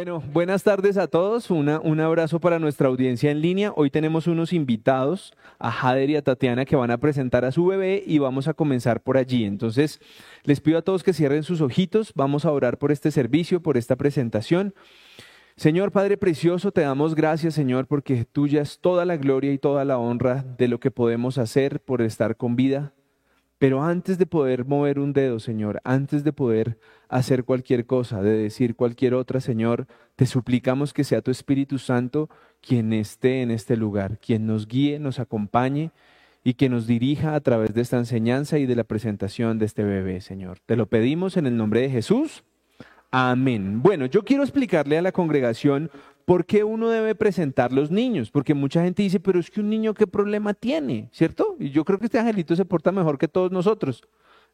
Bueno, buenas tardes a todos. Un abrazo para nuestra audiencia en línea. Hoy tenemos unos invitados, a Jader y a Tatiana, que van a presentar a su bebé y vamos a comenzar por allí. Entonces, les pido a todos que cierren sus ojitos. Vamos a orar por este servicio, por esta presentación. Señor Padre Precioso, te damos gracias, Señor, porque tuya es toda la gloria y toda la honra de lo que podemos hacer por estar con vida. Pero antes de poder mover un dedo, Señor, antes de poder hacer cualquier cosa, de decir cualquier otra, Señor, te suplicamos que sea tu Espíritu Santo quien esté en este lugar, quien nos guíe, nos acompañe y que nos dirija a través de esta enseñanza y de la presentación de este bebé, Señor. Te lo pedimos en el nombre de Jesús. Amén. Bueno, yo quiero explicarle a la congregación por qué uno debe presentar los niños, porque mucha gente dice, pero es que un niño qué problema tiene, ¿cierto? Y yo creo que este angelito se porta mejor que todos nosotros.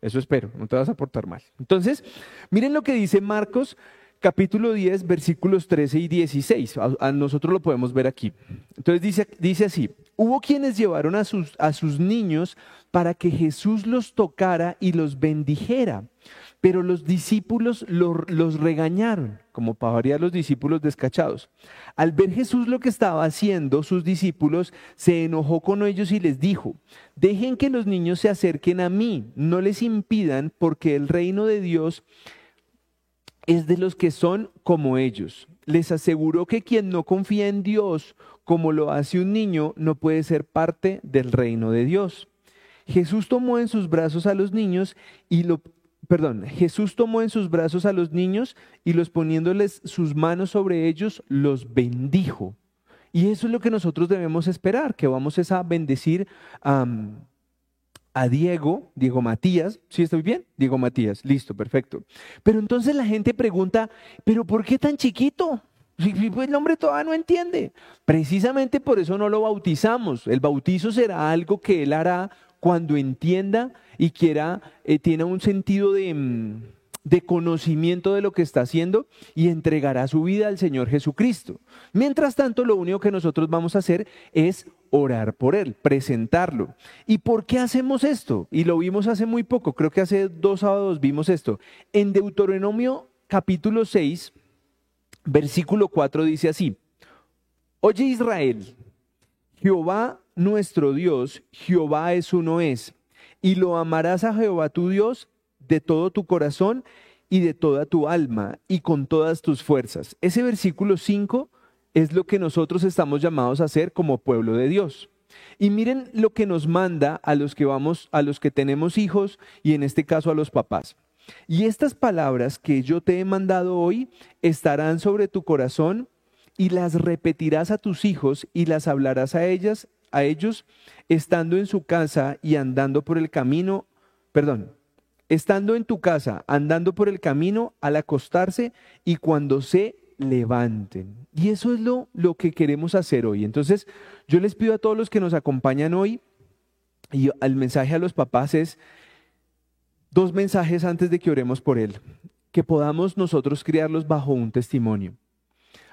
Eso espero, no te vas a portar mal. Entonces, miren lo que dice Marcos capítulo 10, versículos 13 y 16. A, nosotros lo podemos ver aquí. Entonces dice, dice así, hubo quienes llevaron a sus, a sus niños para que Jesús los tocara y los bendijera. Pero los discípulos los regañaron, como para variar los discípulos descachados. Al ver Jesús lo que estaba haciendo, sus discípulos se enojó con ellos y les dijo, dejen que los niños se acerquen a mí, no les impidan, porque el reino de Dios es de los que son como ellos. Les aseguró que quien no confía en Dios como lo hace un niño, no puede ser parte del reino de Dios. Jesús tomó en sus brazos a los niños y lo, perdón, Jesús tomó en sus brazos a los niños y los poniéndoles sus manos sobre ellos, los bendijo. Y eso es lo que nosotros debemos esperar, que vamos a bendecir a Diego, Diego Matías, ¿sí estoy bien? Diego Matías, listo, perfecto. Pero entonces la gente pregunta, ¿pero por qué tan chiquito? Pues el hombre todavía no entiende. Precisamente por eso no lo bautizamos. El bautizo será algo que él hará cuando entienda y quiera, eh, tiene un sentido de, mm, de conocimiento de lo que está haciendo y entregará su vida al Señor Jesucristo. Mientras tanto, lo único que nosotros vamos a hacer es orar por Él, presentarlo. ¿Y por qué hacemos esto? Y lo vimos hace muy poco, creo que hace dos sábados vimos esto. En Deuteronomio capítulo 6, versículo 4 dice así, Oye Israel, Jehová nuestro Dios, Jehová es uno es, y lo amarás a Jehová tu Dios de todo tu corazón y de toda tu alma y con todas tus fuerzas. Ese versículo 5 es lo que nosotros estamos llamados a hacer como pueblo de Dios. Y miren lo que nos manda a los que vamos, a los que tenemos hijos y en este caso a los papás. Y estas palabras que yo te he mandado hoy estarán sobre tu corazón y las repetirás a tus hijos y las hablarás a ellas, a ellos estando en su casa y andando por el camino, perdón, estando en tu casa, andando por el camino al acostarse y cuando se levanten. Y eso es lo, lo que queremos hacer hoy. Entonces, yo les pido a todos los que nos acompañan hoy, y el mensaje a los papás es dos mensajes antes de que oremos por él, que podamos nosotros criarlos bajo un testimonio.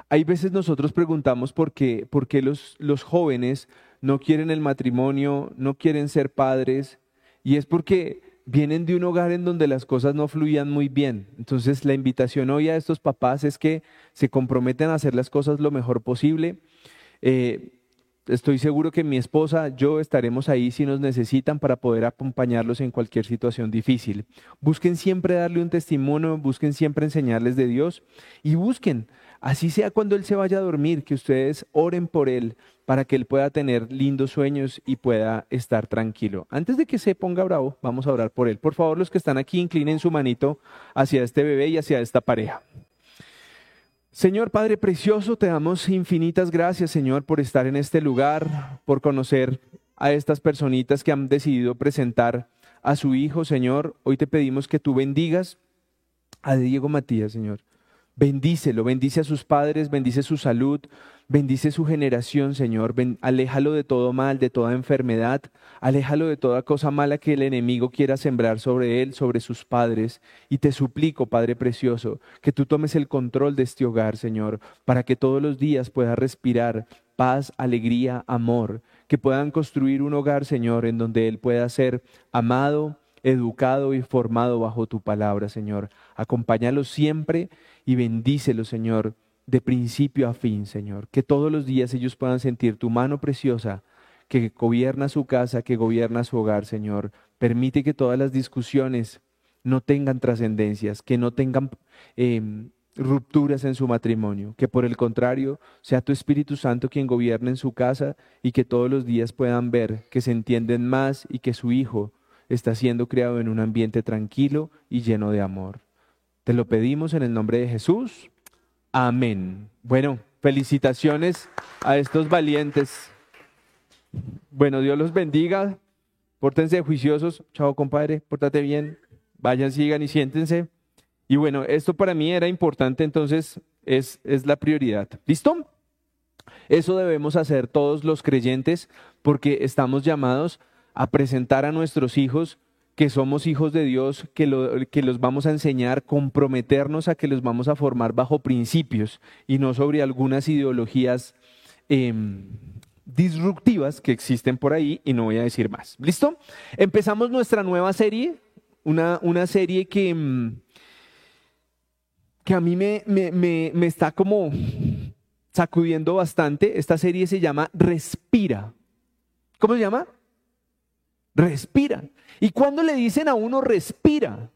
Hay veces nosotros preguntamos por qué, por qué los, los jóvenes no quieren el matrimonio, no quieren ser padres, y es porque vienen de un hogar en donde las cosas no fluían muy bien. Entonces la invitación hoy a estos papás es que se comprometen a hacer las cosas lo mejor posible. Eh, estoy seguro que mi esposa, yo estaremos ahí si nos necesitan para poder acompañarlos en cualquier situación difícil. Busquen siempre darle un testimonio, busquen siempre enseñarles de Dios y busquen Así sea cuando Él se vaya a dormir, que ustedes oren por Él para que Él pueda tener lindos sueños y pueda estar tranquilo. Antes de que se ponga bravo, vamos a orar por Él. Por favor, los que están aquí, inclinen su manito hacia este bebé y hacia esta pareja. Señor Padre Precioso, te damos infinitas gracias, Señor, por estar en este lugar, por conocer a estas personitas que han decidido presentar a su hijo, Señor. Hoy te pedimos que tú bendigas a Diego Matías, Señor. Bendícelo, bendice a sus padres, bendice su salud, bendice su generación, Señor. aléjalo de todo mal, de toda enfermedad, aléjalo de toda cosa mala que el enemigo quiera sembrar sobre él, sobre sus padres. Y te suplico, Padre Precioso, que tú tomes el control de este hogar, Señor, para que todos los días pueda respirar paz, alegría, amor, que puedan construir un hogar, Señor, en donde él pueda ser amado, educado y formado bajo tu palabra, Señor. Acompáñalo siempre y bendícelo, Señor, de principio a fin, Señor. Que todos los días ellos puedan sentir tu mano preciosa que gobierna su casa, que gobierna su hogar, Señor. Permite que todas las discusiones no tengan trascendencias, que no tengan em, rupturas en su matrimonio, que por el contrario sea tu Espíritu Santo quien gobierne en su casa y que todos los días puedan ver que se entienden más y que su hijo está siendo criado en un ambiente tranquilo y lleno de amor. Te lo pedimos en el nombre de Jesús. Amén. Bueno, felicitaciones a estos valientes. Bueno, Dios los bendiga. Pórtense juiciosos. Chao, compadre. Pórtate bien. Vayan, sigan y siéntense. Y bueno, esto para mí era importante, entonces es, es la prioridad. ¿Listo? Eso debemos hacer todos los creyentes porque estamos llamados a presentar a nuestros hijos que somos hijos de Dios, que, que los vamos a enseñar, comprometernos a que los vamos a formar bajo principios y no sobre algunas ideologías em, disruptivas que existen por ahí y no voy a decir más. ¿Listo? Empezamos nuestra nueva serie, una, una serie que, em, que a mí me, me está como sacudiendo bastante. Esta serie se llama Respira. ¿Cómo se llama? Respira. ¿Y cuando le dicen a uno respira?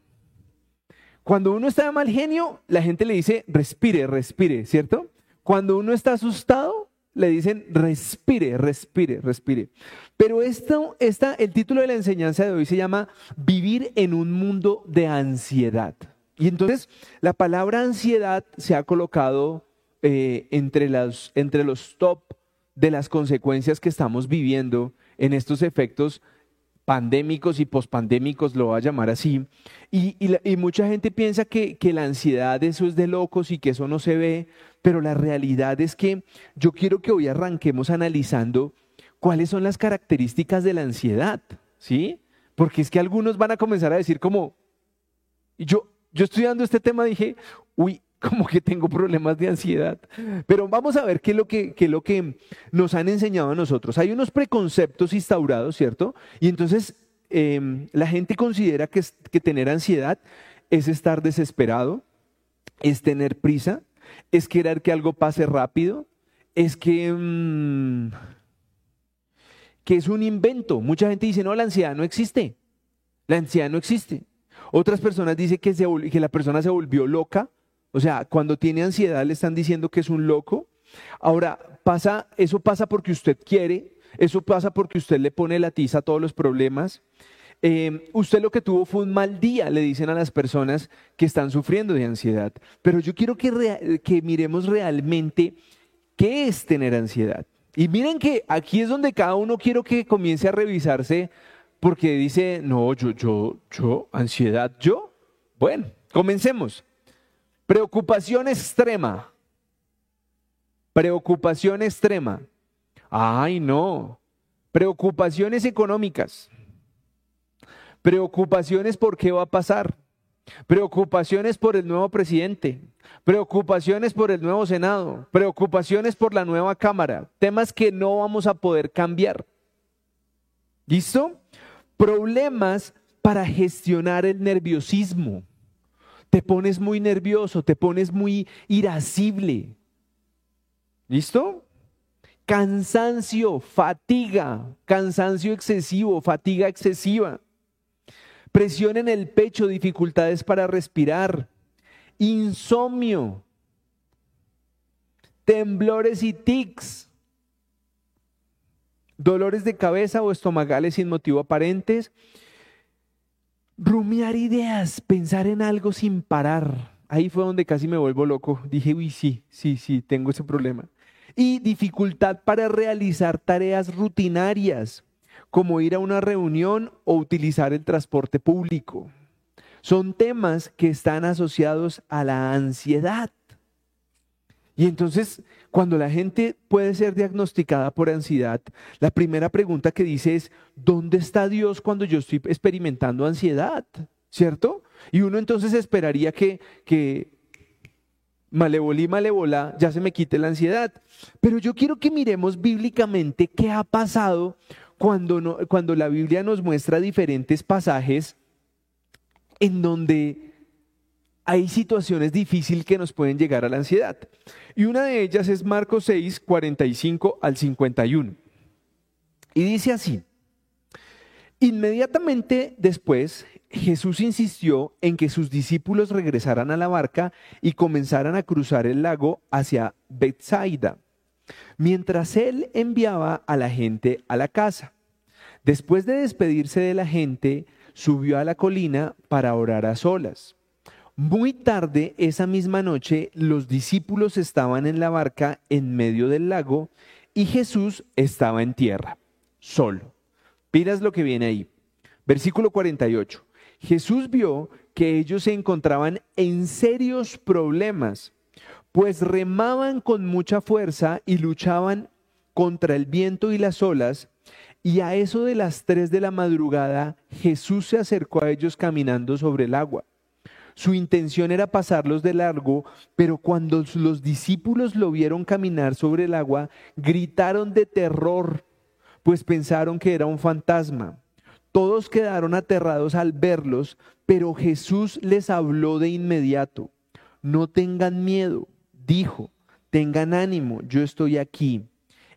Cuando uno está de mal genio, la gente le dice respire, respire, ¿cierto? Cuando uno está asustado, le dicen respire, respire, respire. Pero esto, el título de la enseñanza de hoy se llama Vivir en un mundo de ansiedad. Y entonces la palabra ansiedad se ha colocado eh, entre, las, entre los top de las consecuencias que estamos viviendo en estos efectos pandémicos y pospandémicos, lo va a llamar así, y, mucha gente piensa que, que, la ansiedad eso es de locos y que eso no se ve, pero la realidad es que yo quiero que hoy arranquemos analizando cuáles son las características de la ansiedad, ¿sí? Porque es que algunos van a comenzar a decir como, yo, yo estudiando este tema dije, uy, como que tengo problemas de ansiedad. Pero vamos a ver qué es lo que, lo que nos han enseñado a nosotros. Hay unos preconceptos instaurados, ¿cierto? Y entonces em, la gente considera que, que tener ansiedad es estar desesperado, es tener prisa, es querer que algo pase rápido, es que, mm, que es un invento. Mucha gente dice, no, la ansiedad no existe. La ansiedad no existe. Otras personas dicen que, se, que la persona se volvió loca o sea, cuando tiene ansiedad le están diciendo que es un loco. Ahora, pasa, eso pasa porque usted quiere, eso pasa porque usted le pone la tiza a todos los problemas. Em, usted lo que tuvo fue un mal día, le dicen a las personas que están sufriendo de ansiedad. Pero yo quiero que, que miremos realmente qué es tener ansiedad. Y miren que aquí es donde cada uno quiero que comience a revisarse porque dice, no, yo, yo, yo, ansiedad, yo. Bueno, comencemos. Preocupación extrema. Preocupación extrema. Ay, no. Preocupaciones económicas. Preocupaciones por qué va a pasar. Preocupaciones por el nuevo presidente. Preocupaciones por el nuevo Senado. Preocupaciones por la nueva Cámara. Temas que no vamos a poder cambiar. ¿Listo? Problemas para gestionar el nerviosismo te pones muy nervioso, te pones muy irascible. ¿Listo? Cansancio, fatiga, cansancio excesivo, fatiga excesiva. Presión en el pecho, dificultades para respirar. Insomnio. Temblores y tics. Dolores de cabeza o estomagales sin motivo aparentes rumiar ideas, pensar en algo sin parar. Ahí fue donde casi me vuelvo loco. Dije, uy, sí, sí, sí, tengo ese problema. Y dificultad para realizar tareas rutinarias, como ir a una reunión o utilizar el transporte público. Son temas que están asociados a la ansiedad. Y entonces, cuando la gente puede ser diagnosticada por ansiedad, la primera pregunta que dice es, ¿dónde está Dios cuando yo estoy experimentando ansiedad? ¿Cierto? Y uno entonces esperaría que, que malevolí, malevolá, ya se me quite la ansiedad. Pero yo quiero que miremos bíblicamente qué ha pasado cuando, cuando la Biblia nos muestra diferentes pasajes en donde hay situaciones difíciles que nos pueden llegar a la ansiedad. Y una de ellas es Marcos 6, 45 al 51. Y dice así, inmediatamente después Jesús insistió en que sus discípulos regresaran a la barca y comenzaran a cruzar el lago hacia Bethsaida, mientras él enviaba a la gente a la casa. Después de despedirse de la gente, subió a la colina para orar a solas. Muy tarde esa misma noche los discípulos estaban en la barca en medio del lago y Jesús estaba en tierra, solo. Piras lo que viene ahí. Versículo 48. Jesús vio que ellos se encontraban en serios problemas, pues remaban con mucha fuerza y luchaban contra el viento y las olas, y a eso de las tres de la madrugada Jesús se acercó a ellos caminando sobre el agua. Su intención era pasarlos de largo, pero cuando los discípulos lo vieron caminar sobre el agua, gritaron de terror, pues pensaron que era un fantasma. Todos quedaron aterrados al verlos, pero Jesús les habló de inmediato. No tengan miedo, dijo, tengan ánimo, yo estoy aquí.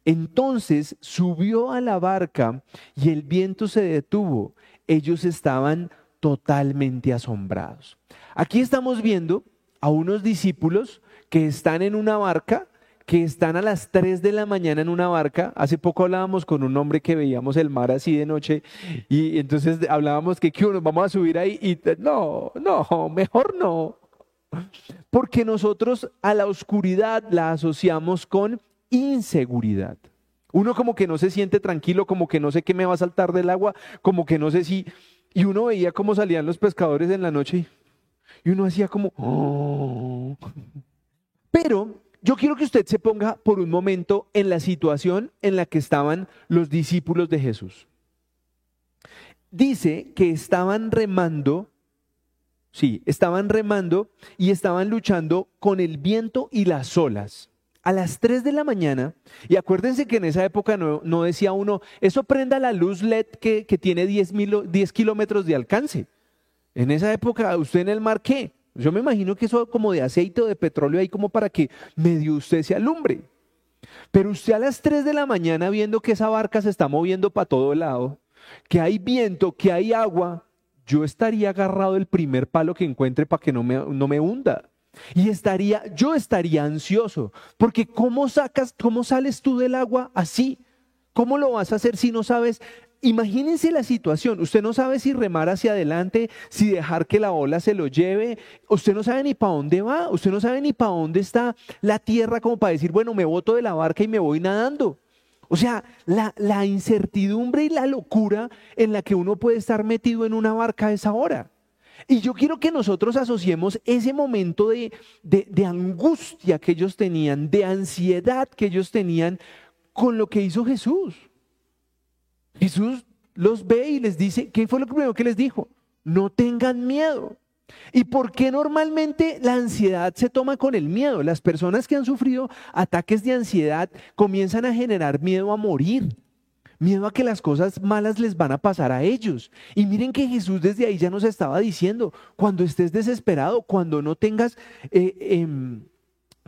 Entonces subió a la barca y el viento se detuvo. Ellos estaban totalmente asombrados. Aquí estamos viendo a unos discípulos que están en una barca, que están a las 3 de la mañana en una barca. Hace poco hablábamos con un hombre que veíamos el mar así de noche y entonces hablábamos que ¿qué, nos vamos a subir ahí y no, no, mejor no. Porque nosotros a la oscuridad la asociamos con inseguridad. Uno como que no se siente tranquilo, como que no sé qué me va a saltar del agua, como que no sé si... Y uno veía cómo salían los pescadores en la noche y uno hacía como... Oh". Pero yo quiero que usted se ponga por un momento en la situación en la que estaban los discípulos de Jesús. Dice que estaban remando, sí, estaban remando y estaban luchando con el viento y las olas a las 3 de la mañana, y acuérdense que en esa época no, decía uno, eso prenda la luz LED que, tiene 10, 10 kilómetros de alcance. En esa época, ¿usted en el mar qué? Yo me imagino que eso como de aceite o de petróleo ahí como para que medio usted se alumbre. Pero usted a las 3 de la mañana viendo que esa barca se está moviendo para todo lado, que hay viento, que hay agua, yo estaría agarrado el primer palo que encuentre para que no me, no me hunda. Y estaría, yo estaría ansioso, porque ¿cómo sacas, cómo sales tú del agua así? ¿Cómo lo vas a hacer si no sabes? Imagínense la situación, usted no sabe si remar hacia adelante, si dejar que la ola se lo lleve, usted no sabe ni para dónde va, usted no sabe ni para dónde está la tierra como para decir, bueno, me boto de la barca y me voy nadando. O sea, la, incertidumbre y la locura en la que uno puede estar metido en una barca a esa hora. Y yo quiero que nosotros asociemos ese momento de, angustia que ellos tenían, de ansiedad que ellos tenían, con lo que hizo Jesús. Jesús los ve y les dice, ¿qué fue lo primero que les dijo? No tengan miedo. ¿Y por qué normalmente la ansiedad se toma con el miedo? Las personas que han sufrido ataques de ansiedad comienzan a generar miedo a morir miedo a que las cosas malas les van a pasar a ellos. Y miren que Jesús desde ahí ya nos estaba diciendo, cuando estés desesperado, cuando no tengas... Eh, em,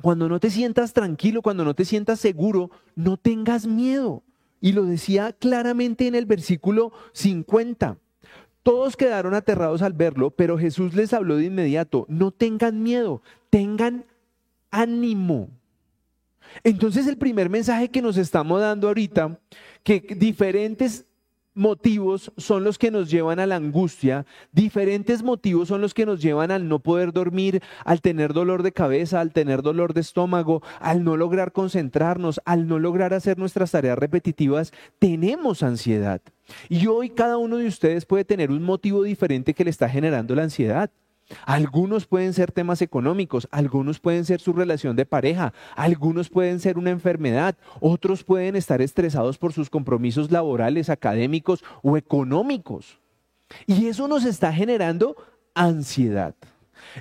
cuando no te sientas tranquilo, cuando no te sientas seguro, no tengas miedo. Y lo decía claramente en el versículo 50. Todos quedaron aterrados al verlo, pero Jesús les habló de inmediato, no tengan miedo, tengan ánimo. Entonces el primer mensaje que nos estamos dando ahorita, que diferentes motivos son los que nos llevan a la angustia, diferentes motivos son los que nos llevan al no poder dormir, al tener dolor de cabeza, al tener dolor de estómago, al no lograr concentrarnos, al no lograr hacer nuestras tareas repetitivas, tenemos ansiedad. Y hoy cada uno de ustedes puede tener un motivo diferente que le está generando la ansiedad. Algunos pueden ser temas económicos, algunos pueden ser su relación de pareja, algunos pueden ser una enfermedad, otros pueden estar estresados por sus compromisos laborales, académicos o económicos. Y eso nos está generando ansiedad.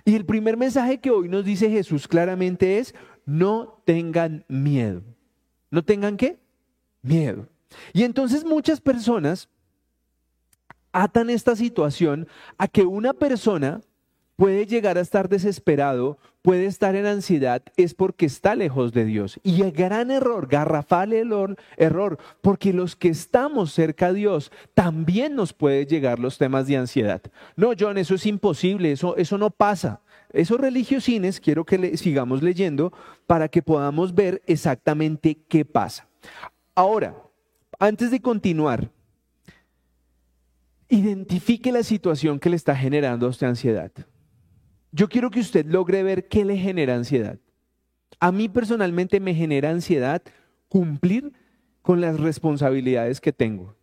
Y el primer mensaje que hoy nos dice Jesús claramente es, no tengan miedo. ¿No tengan qué? Miedo. Y entonces muchas personas atan esta situación a que una persona puede llegar a estar desesperado, puede estar en ansiedad, es porque está lejos de Dios. Y el gran error, garrafal error, error, porque los que estamos cerca a Dios también nos puede llegar los temas de ansiedad. No, John, eso es imposible, eso, eso no pasa. Esos religiosines quiero que le, sigamos leyendo para que podamos ver exactamente qué pasa. Ahora, antes de continuar, identifique la situación que le está generando a ansiedad yo quiero que usted logre ver qué le genera ansiedad. A mí personalmente me genera ansiedad cumplir con las responsabilidades que tengo.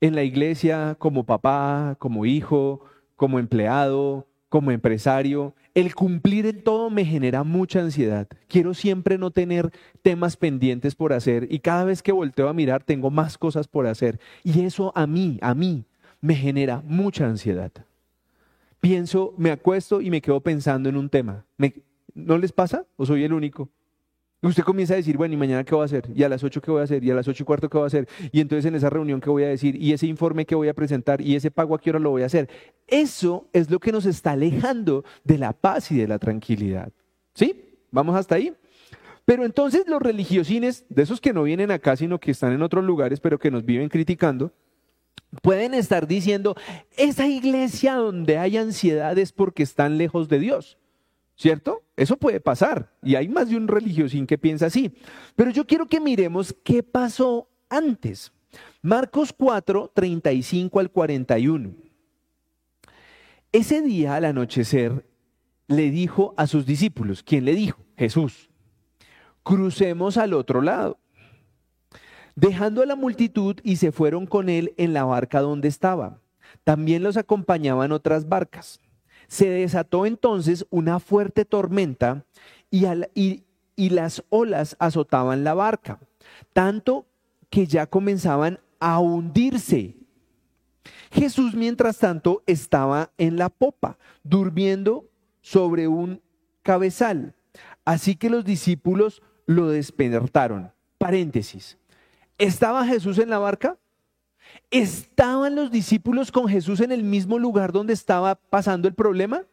En la iglesia, como papá, como hijo, como empleado, como empresario, el cumplir en todo me genera mucha ansiedad. Quiero siempre no tener temas pendientes por hacer y cada vez que volteo a mirar tengo más cosas por hacer. Y eso a mí, a mí, me genera mucha ansiedad pienso, me acuesto y me quedo pensando en un tema. ¿No les pasa? ¿O soy el único? Usted comienza a decir, bueno, ¿y mañana qué voy a hacer? ¿Y a las ocho qué voy a hacer? ¿Y a las ocho y cuarto qué voy a hacer? Y entonces en esa reunión qué voy a decir? ¿Y ese informe qué voy a presentar? ¿Y ese pago a qué hora lo voy a hacer? Eso es lo que nos está alejando de la paz y de la tranquilidad. ¿Sí? ¿Vamos hasta ahí? Pero entonces los religiosines, de esos que no vienen acá, sino que están en otros lugares, pero que nos viven criticando, pueden estar diciendo, esa iglesia donde hay ansiedad es porque están lejos de Dios. ¿Cierto? Eso puede pasar. Y hay más de un religiosín que piensa así. Pero yo quiero que miremos qué pasó antes. Marcos 4, 35 al 41. Ese día al anochecer le dijo a sus discípulos, ¿quién le dijo? Jesús, crucemos al otro lado dejando a la multitud y se fueron con él en la barca donde estaba. También los acompañaban otras barcas. Se desató entonces una fuerte tormenta y, las olas azotaban la barca, tanto que ya comenzaban a hundirse. Jesús, mientras tanto, estaba en la popa, durmiendo sobre un cabezal. Así que los discípulos lo despertaron. Paréntesis. ¿Estaba Jesús en la barca? ¿Estaban los discípulos con Jesús en el mismo lugar donde estaba pasando el problema?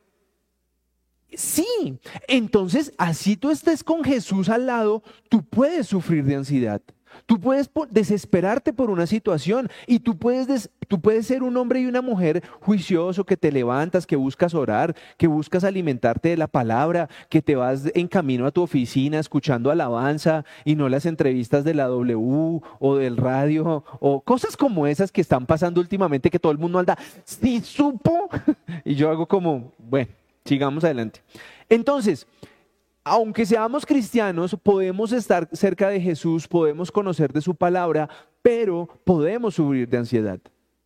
Sí. Entonces, así tú estés con Jesús al lado, tú puedes sufrir de ansiedad. Tú puedes desesperarte por una situación y tú puedes, tú puedes ser un hombre y una mujer juicioso que te levantas, que buscas orar, que buscas alimentarte de la palabra, que te vas en camino a tu oficina escuchando alabanza y no las entrevistas de la W o del radio o cosas como esas que están pasando últimamente que todo el mundo anda, sí supo. y yo hago como, bueno, sigamos adelante. Entonces, aunque seamos cristianos, podemos estar cerca de Jesús, podemos conocer de su palabra, pero podemos sufrir de ansiedad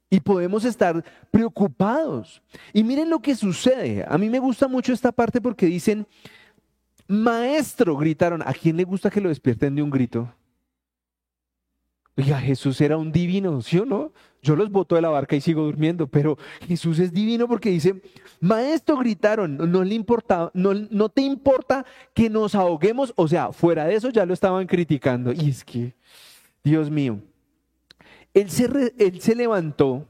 y podemos estar preocupados. Y miren lo que sucede. A mí me gusta mucho esta parte porque dicen, maestro, gritaron. ¿A quién le gusta que lo despierten de un grito? Oiga, Jesús era un divino, ¿sí o no? Yo los boto de la barca y sigo durmiendo, pero Jesús es divino porque dice, maestro, gritaron, no, le importa, no, no te importa que nos ahoguemos, o sea, fuera de eso ya lo estaban criticando. Y es que, Dios mío, él se, él se levantó,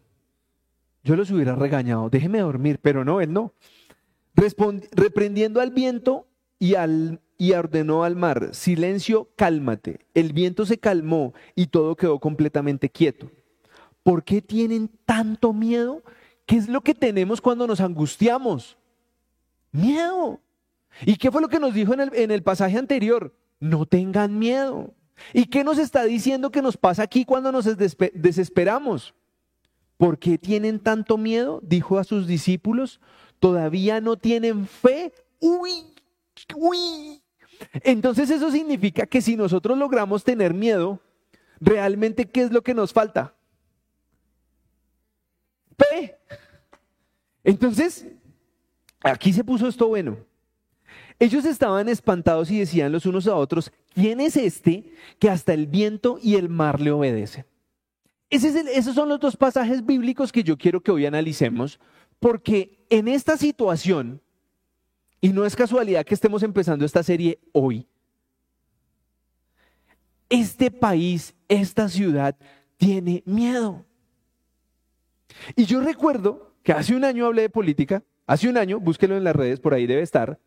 yo los hubiera regañado, déjeme dormir, pero no, él no. reprendiendo al viento y al y ordenó al mar, silencio, cálmate. El viento se calmó y todo quedó completamente quieto. ¿Por qué tienen tanto miedo? ¿Qué es lo que tenemos cuando nos angustiamos? Miedo. ¿Y qué fue lo que nos dijo en el, en el pasaje anterior? No tengan miedo. ¿Y qué nos está diciendo que nos pasa aquí cuando nos desesperamos? ¿Por qué tienen tanto miedo? Dijo a sus discípulos. ¿Todavía no tienen fe? Uy, uy. Entonces eso significa que si nosotros logramos tener miedo, realmente ¿qué es lo que nos falta? Entonces, aquí se puso esto bueno. Ellos estaban espantados y decían los unos a otros, ¿quién es este que hasta el viento y el mar le obedecen? esos son los dos pasajes bíblicos que yo quiero que hoy analicemos, porque en esta situación y no es casualidad que estemos empezando esta serie hoy. Este país, esta ciudad, tiene miedo. Y yo recuerdo que hace un año hablé de política, Hace un año, búsquelo en las redes, por ahí debe estar.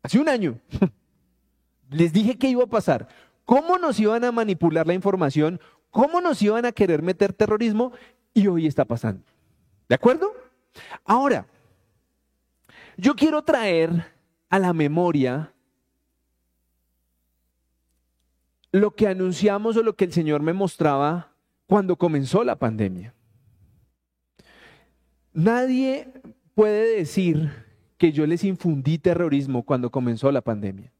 Hace un año. Les dije que iba a pasar. ¿Cómo nos iban a manipular la información? ¿Cómo nos iban a querer meter terrorismo? Y hoy está pasando. ¿De acuerdo? Ahora, yo quiero traer a la memoria lo que anunciamos o lo que el Señor me mostraba cuando comenzó la pandemia. Nadie puede decir que yo les infundí terrorismo cuando comenzó la pandemia.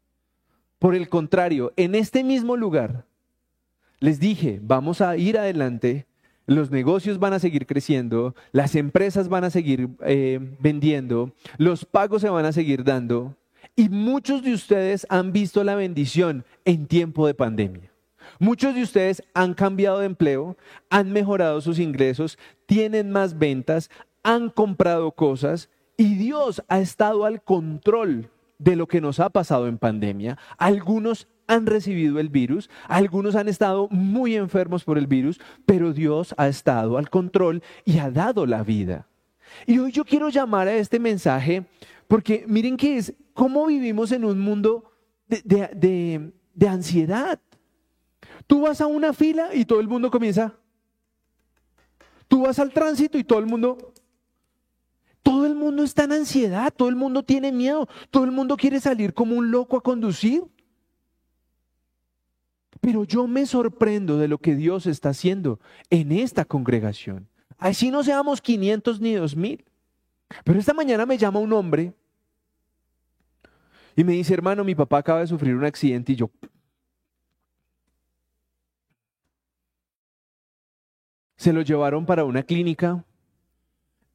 Por el contrario, en este mismo lugar les dije, vamos a ir adelante, los negocios van a seguir creciendo, las empresas van a seguir eh, vendiendo, los pagos se van a seguir dando y muchos de ustedes han visto la bendición en tiempo de pandemia. Muchos de ustedes han cambiado de empleo, han mejorado sus ingresos, tienen más ventas, han comprado cosas y Dios ha estado al control de lo que nos ha pasado en pandemia. Algunos han recibido el virus, algunos han estado muy enfermos por el virus, pero Dios ha estado al control y ha dado la vida. Y hoy yo quiero llamar a este mensaje porque miren que es cómo vivimos en un mundo de, de ansiedad. Tú vas a una fila y todo el mundo comienza. Tú vas al tránsito y todo el mundo todo el mundo está en ansiedad, todo el mundo tiene miedo, todo el mundo quiere salir como un loco a conducir. Pero yo me sorprendo de lo que Dios está haciendo en esta congregación. Así no seamos 500 ni 2000. Pero esta mañana me llama un hombre y me dice, hermano, mi papá acaba de sufrir un accidente y yo... Se lo llevaron para una clínica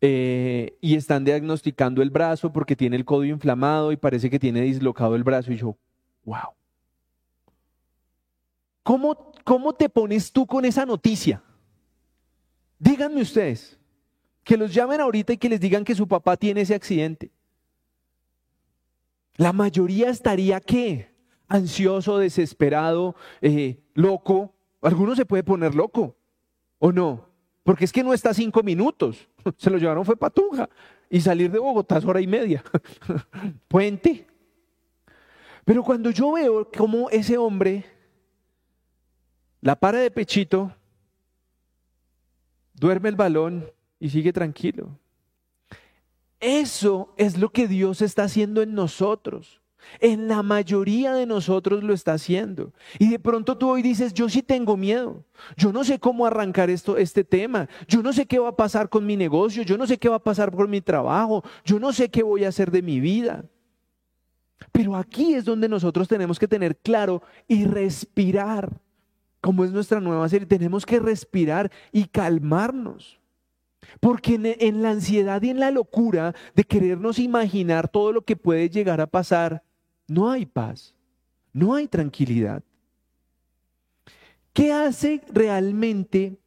eh, y están diagnosticando el brazo porque tiene el codo inflamado y parece que tiene dislocado el brazo. Y yo, wow. ¿Cómo, cómo te pones tú con esa noticia? Díganme ustedes, que los llamen ahorita y que les digan que su papá tiene ese accidente. La mayoría estaría qué? Ansioso, desesperado, eh, loco. Alguno se puede poner loco, ¿o no? Porque es que no está cinco minutos. Se lo llevaron fue patuja. Y salir de Bogotá es hora y media. Puente. Pero cuando yo veo cómo ese hombre la para de pechito, duerme el balón y sigue tranquilo. Eso es lo que Dios está haciendo en nosotros. En la mayoría de nosotros lo está haciendo. Y de pronto tú hoy dices, yo sí tengo miedo. Yo no sé cómo arrancar esto, este tema. Yo no sé qué va a pasar con mi negocio. Yo no sé qué va a pasar con mi trabajo. Yo no sé qué voy a hacer de mi vida. Pero aquí es donde nosotros tenemos que tener claro y respirar. Como es nuestra nueva serie, tenemos que respirar y calmarnos. Porque en, en la ansiedad y en la locura de querernos imaginar todo lo que puede llegar a pasar, no hay paz, no hay tranquilidad. ¿Qué hace realmente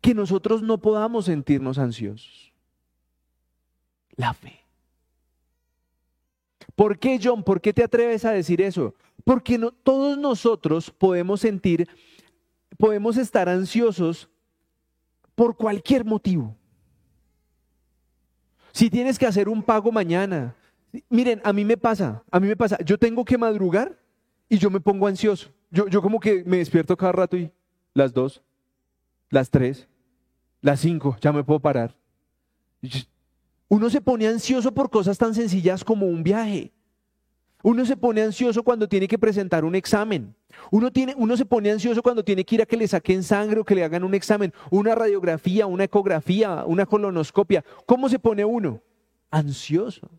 que nosotros no podamos sentirnos ansiosos? La fe. ¿Por qué, John? ¿Por qué te atreves a decir eso? Porque no, todos nosotros podemos sentir, podemos estar ansiosos por cualquier motivo. Si tienes que hacer un pago mañana, Miren, a mí me pasa, a mí me pasa, yo tengo que madrugar y yo me pongo ansioso. Yo, yo como que me despierto cada rato y las dos, las tres, las cinco, ya me puedo parar. Uno se pone ansioso por cosas tan sencillas como un viaje. Uno se pone ansioso cuando tiene que presentar un examen. Uno, tiene, uno se pone ansioso cuando tiene que ir a que le saquen sangre o que le hagan un examen, una radiografía, una ecografía, una colonoscopia. ¿Cómo se pone uno? Ansioso.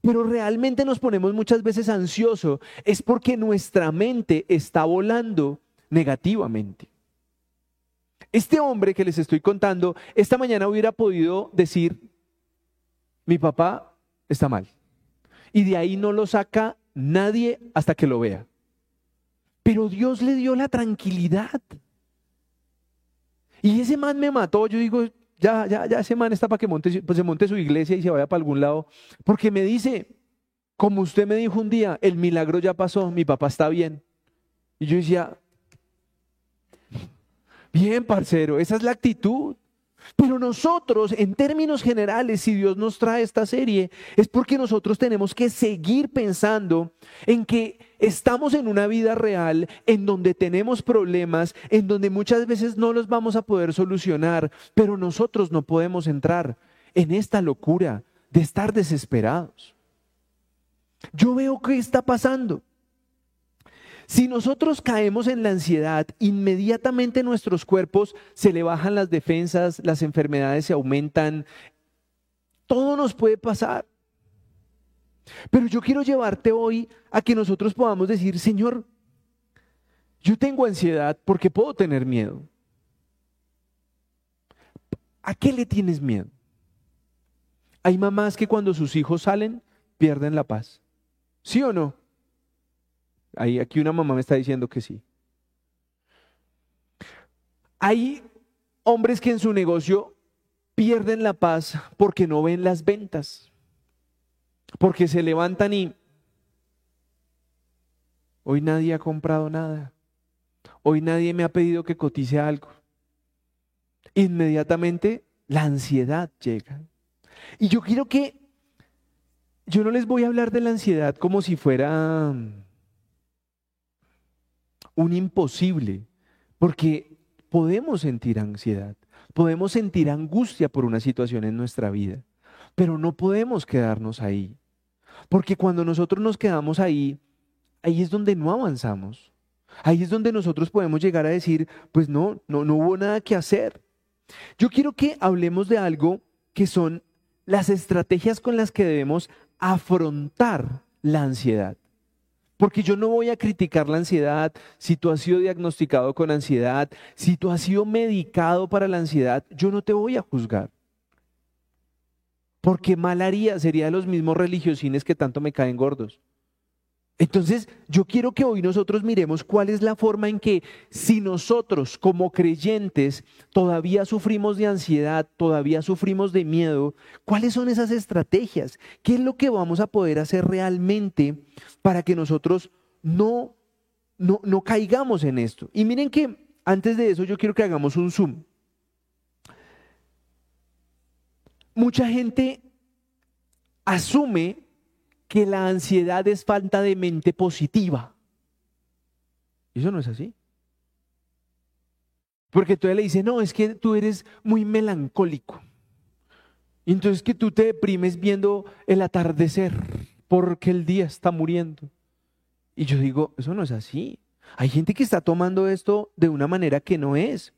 Pero realmente nos ponemos muchas veces ansioso es porque nuestra mente está volando negativamente. Este hombre que les estoy contando, esta mañana hubiera podido decir, mi papá está mal. Y de ahí no lo saca nadie hasta que lo vea. Pero Dios le dio la tranquilidad. Y ese man me mató. Yo digo, ya, ya, ya ese man está para que monte, pues se monte su iglesia y se vaya para algún lado. Porque me dice, como usted me dijo un día, el milagro ya pasó, mi papá está bien. Y yo decía, bien, parcero, esa es la actitud. Pero nosotros, en términos generales, si Dios nos trae esta serie, es porque nosotros tenemos que seguir pensando en que estamos en una vida real, en donde tenemos problemas, en donde muchas veces no los vamos a poder solucionar, pero nosotros no podemos entrar en esta locura de estar desesperados. Yo veo qué está pasando. Si nosotros caemos en la ansiedad, inmediatamente nuestros cuerpos se le bajan las defensas, las enfermedades se aumentan, todo nos puede pasar. Pero yo quiero llevarte hoy a que nosotros podamos decir, Señor, yo tengo ansiedad porque puedo tener miedo. ¿A qué le tienes miedo? Hay mamás que cuando sus hijos salen pierden la paz. ¿Sí o no? Ahí, aquí una mamá me está diciendo que sí. Hay hombres que en su negocio pierden la paz porque no ven las ventas, porque se levantan y hoy nadie ha comprado nada, hoy nadie me ha pedido que cotice algo. Inmediatamente la ansiedad llega. Y yo quiero que, yo no les voy a hablar de la ansiedad como si fuera un imposible, porque podemos sentir ansiedad, podemos sentir angustia por una situación en nuestra vida, pero no podemos quedarnos ahí, porque cuando nosotros nos quedamos ahí, ahí es donde no avanzamos. Ahí es donde nosotros podemos llegar a decir, pues no, no, no hubo nada que hacer. Yo quiero que hablemos de algo que son las estrategias con las que debemos afrontar la ansiedad. Porque yo no voy a criticar la ansiedad, si tú has sido diagnosticado con ansiedad, si tú has sido medicado para la ansiedad, yo no te voy a juzgar. Porque mal haría, sería de los mismos religiosines que tanto me caen gordos. Entonces, yo quiero que hoy nosotros miremos cuál es la forma en que si nosotros como creyentes todavía sufrimos de ansiedad, todavía sufrimos de miedo, cuáles son esas estrategias, qué es lo que vamos a poder hacer realmente para que nosotros no, no, no caigamos en esto. Y miren que antes de eso yo quiero que hagamos un zoom. Mucha gente asume que la ansiedad es falta de mente positiva. Eso no es así. Porque tú le dices, no, es que tú eres muy melancólico. Entonces que tú te deprimes viendo el atardecer porque el día está muriendo. Y yo digo, eso no es así. Hay gente que está tomando esto de una manera que no es.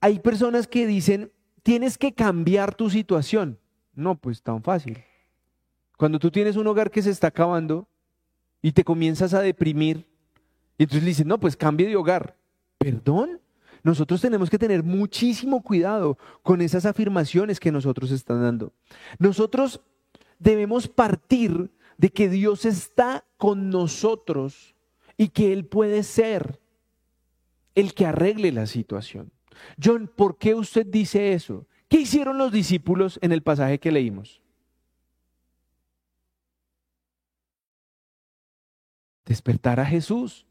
Hay personas que dicen, tienes que cambiar tu situación. No, pues tan fácil. Cuando tú tienes un hogar que se está acabando y te comienzas a deprimir, y entonces le dices, no, pues cambie de hogar. ¿Perdón? Nosotros tenemos que tener muchísimo cuidado con esas afirmaciones que nosotros están dando. Nosotros debemos partir de que Dios está con nosotros y que Él puede ser el que arregle la situación. John, ¿por qué usted dice eso? ¿Qué hicieron los discípulos en el pasaje que leímos? Despertar a Jesús.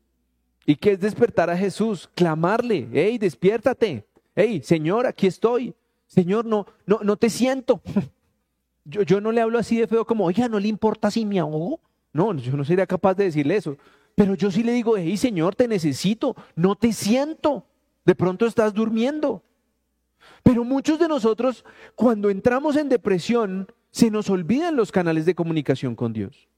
¿Y qué es despertar a Jesús? Clamarle, hey, despiértate. Hey, Señor, aquí estoy. Señor, no, no, no te siento. Yo, yo no le hablo así de feo como, oiga, no le importa si me ahogo. No, yo no sería capaz de decirle eso. Pero yo sí le digo, hey, Señor, te necesito. No te siento. De pronto estás durmiendo. Pero muchos de nosotros, cuando entramos en depresión, se nos olvidan los canales de comunicación con Dios.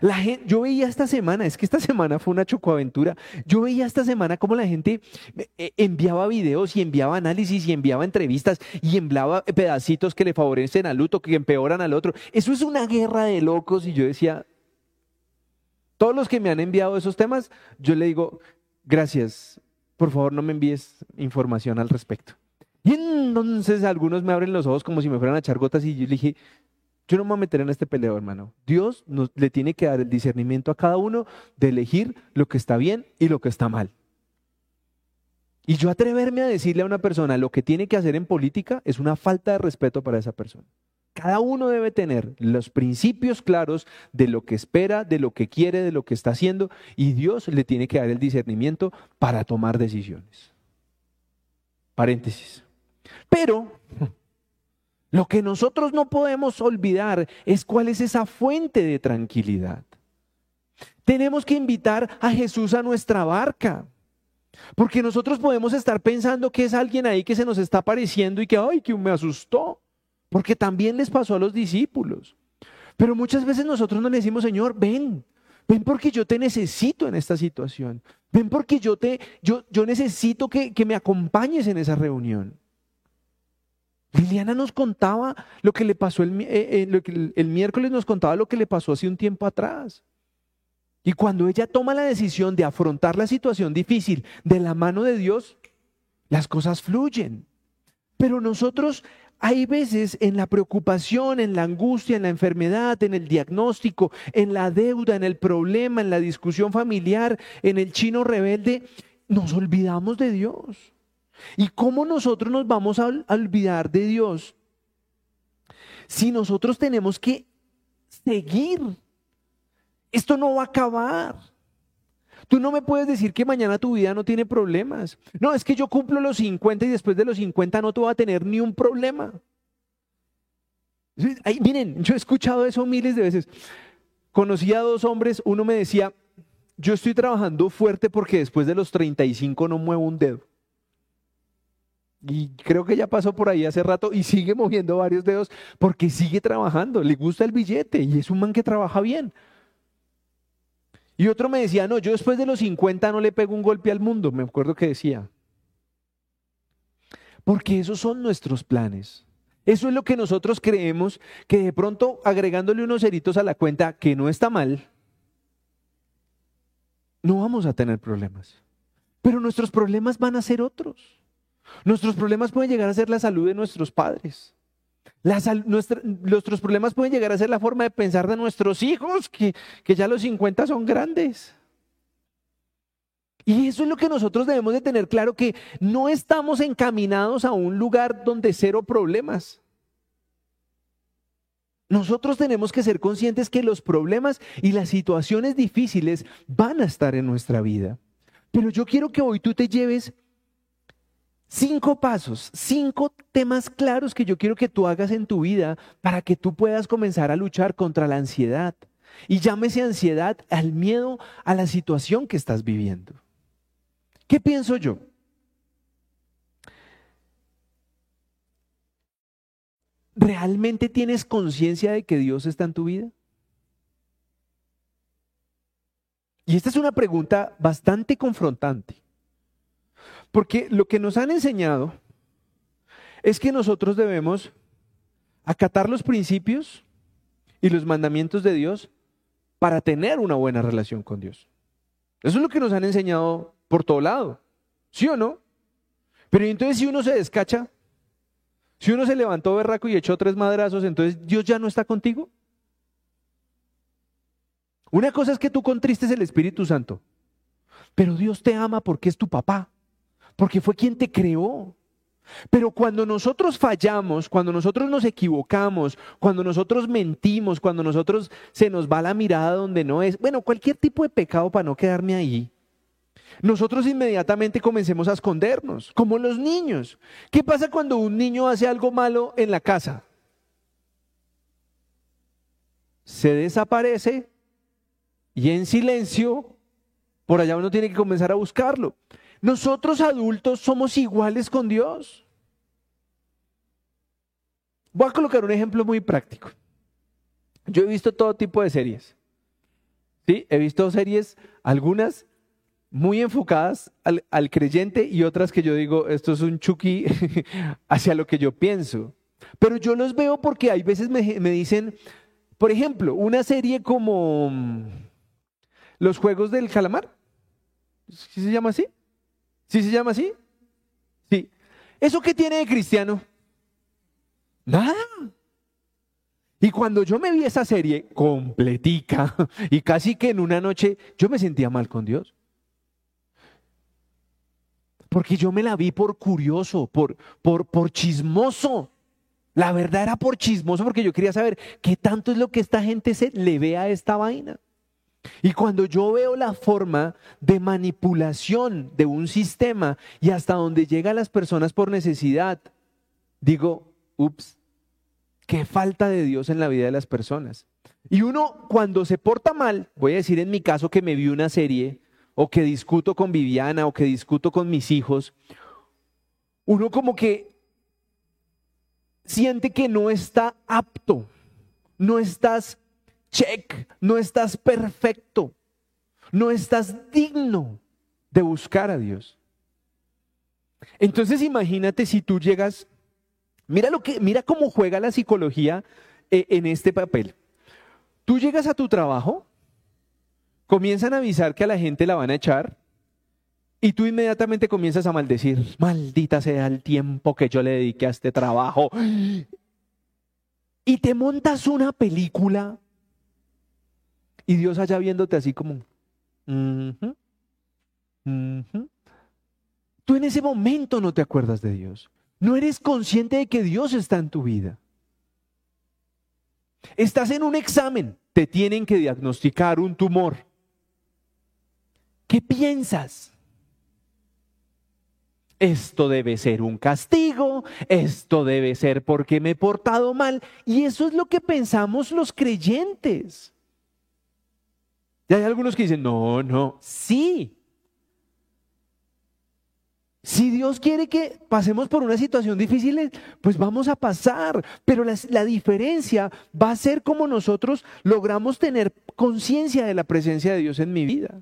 La gente, yo veía esta semana, es que esta semana fue una chocoaventura, yo veía esta semana como la gente eh, enviaba videos y enviaba análisis y enviaba entrevistas y enviaba pedacitos que le favorecen al luto, que empeoran al otro. Eso es una guerra de locos y yo decía, todos los que me han enviado esos temas, yo le digo, gracias, por favor no me envíes información al respecto. Y entonces algunos me abren los ojos como si me fueran a echar gotas y yo le dije, yo no me voy a meter en este peleo, hermano. Dios le tiene que dar el discernimiento a cada uno de elegir lo que está bien y lo que está mal. Y yo atreverme a decirle a una persona lo que tiene que hacer en política es una falta de respeto para esa persona. Cada uno debe tener los principios claros de lo que espera, de lo que quiere, de lo que está haciendo, y Dios le tiene que dar el discernimiento para tomar decisiones. Paréntesis. Pero lo que nosotros no podemos olvidar es cuál es esa fuente de tranquilidad. Tenemos que invitar a Jesús a nuestra barca. Porque nosotros podemos estar pensando que es alguien ahí que se nos está apareciendo y que, ay, que me asustó. Porque también les pasó a los discípulos. Pero muchas veces nosotros no le decimos, Señor, ven, ven porque yo te necesito en esta situación. Ven porque yo te, yo, yo necesito que, que me acompañes en esa reunión. Liliana nos contaba lo que le pasó el, eh, eh, el miércoles, nos contaba lo que le pasó hace un tiempo atrás. Y cuando ella toma la decisión de afrontar la situación difícil de la mano de Dios, las cosas fluyen. Pero nosotros hay veces en la preocupación, en la angustia, en la enfermedad, en el diagnóstico, en la deuda, en el problema, en la discusión familiar, en el chino rebelde, nos olvidamos de Dios. ¿Y cómo nosotros nos vamos a olvidar de Dios si nosotros tenemos que seguir? Esto no va a acabar. Tú no me puedes decir que mañana tu vida no tiene problemas. No, es que yo cumplo los 50 y después de los 50 no te voy a tener ni un problema. miren, yo he escuchado eso miles de veces. Conocí a dos hombres, uno me decía, yo estoy trabajando fuerte porque después de los 35 no muevo un dedo. Y creo que ya pasó por ahí hace rato y sigue moviendo varios dedos porque sigue trabajando, le gusta el billete y es un man que trabaja bien. Y otro me decía, no, yo después de los 50 no le pego un golpe al mundo, me acuerdo que decía. Porque esos son nuestros planes. Eso es lo que nosotros creemos que de pronto agregándole unos ceritos a la cuenta, que no está mal, no vamos a tener problemas. Pero nuestros problemas van a ser otros. Nuestros problemas pueden llegar a ser la salud de nuestros padres nuestros problemas pueden llegar a ser la forma de pensar de nuestros hijos, que, que ya los 50 son grandes. Y eso es lo que nosotros debemos de tener claro, que no estamos encaminados a un lugar donde cero problemas. Nosotros tenemos que ser conscientes que los problemas y las situaciones difíciles van a estar en nuestra vida. Pero yo quiero que hoy tú te lleves Cinco pasos, cinco temas claros que yo quiero que tú hagas en tu vida para que tú puedas comenzar a luchar contra la ansiedad. Y llámese ansiedad al miedo a la situación que estás viviendo. ¿Qué pienso yo? ¿Realmente tienes conciencia de que Dios está en tu vida? Y esta es una pregunta bastante confrontante. Porque lo que nos han enseñado es que nosotros debemos acatar los principios y los mandamientos de Dios para tener una buena relación con Dios. Eso es lo que nos han enseñado por todo lado. ¿Sí o no? Pero entonces si uno se descacha, si uno se levantó berraco y echó tres madrazos, entonces Dios ya no está contigo. Una cosa es que tú contristes el Espíritu Santo, pero Dios te ama porque es tu papá porque fue quien te creó. Pero cuando nosotros fallamos, cuando nosotros nos equivocamos, cuando nosotros mentimos, cuando nosotros se nos va la mirada donde no es, bueno, cualquier tipo de pecado para no quedarme ahí, nosotros inmediatamente comencemos a escondernos, como los niños. ¿Qué pasa cuando un niño hace algo malo en la casa? Se desaparece y en silencio, por allá uno tiene que comenzar a buscarlo. Nosotros adultos somos iguales con Dios. Voy a colocar un ejemplo muy práctico. Yo he visto todo tipo de series. ¿sí? He visto series, algunas muy enfocadas al, creyente y otras que yo digo, esto es un chuki hacia lo que yo pienso. Pero yo los veo porque hay veces me, me dicen, por ejemplo, una serie como mm, Los Juegos del Calamar. ¿Sí se llama así? ¿Sí se llama así? Sí. ¿Eso qué tiene de cristiano? Nada. Y cuando yo me vi esa serie completica y casi que en una noche yo me sentía mal con Dios. Porque yo me la vi por curioso, por, por, por chismoso. La verdad era por chismoso porque yo quería saber qué tanto es lo que esta gente se le ve a esta vaina. Y cuando yo veo la forma de manipulación de un sistema y hasta donde llegan las personas por necesidad, digo, ups, qué falta de Dios en la vida de las personas. Y uno cuando se porta mal, voy a decir en mi caso que me vi una serie, o que discuto con Viviana, o que discuto con mis hijos, uno como que siente que no está apto, no estás check, no estás perfecto, no estás digno de buscar a Dios. Entonces imagínate si tú llegas, mira lo que, mira cómo juega la psicología eh, en este papel. Tú llegas a tu trabajo, comienzan a avisar que a la gente la van a echar y tú inmediatamente comienzas a maldecir, maldita sea el tiempo que yo le dediqué a este trabajo. Y te montas una película y Dios allá viéndote así como, Tú en ese momento no te acuerdas de Dios. No eres consciente de que Dios está en tu vida. Estás en un examen, te tienen que diagnosticar un tumor. ¿Qué piensas? Esto debe ser un castigo, esto debe ser porque me he portado mal. Y eso es lo que pensamos los creyentes. Y hay algunos que dicen, no, no, sí. Si Dios quiere que pasemos por una situación difícil, pues vamos a pasar, pero la, la diferencia va a ser como nosotros logramos tener conciencia de la presencia de Dios en mi vida.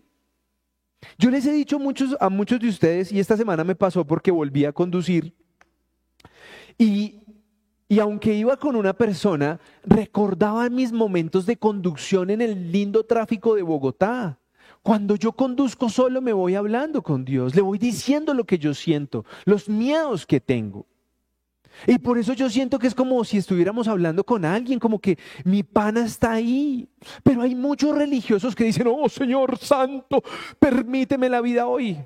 Yo les he dicho muchos, a muchos de ustedes, y esta semana me pasó porque volví a conducir, y y aunque iba con una persona, recordaba mis momentos de conducción en el lindo tráfico de Bogotá. Cuando yo conduzco solo me voy hablando con Dios, le voy diciendo lo que yo siento, los miedos que tengo. Y por eso yo siento que es como si estuviéramos hablando con alguien, como que mi pana está ahí. Pero hay muchos religiosos que dicen, oh Señor Santo, permíteme la vida hoy.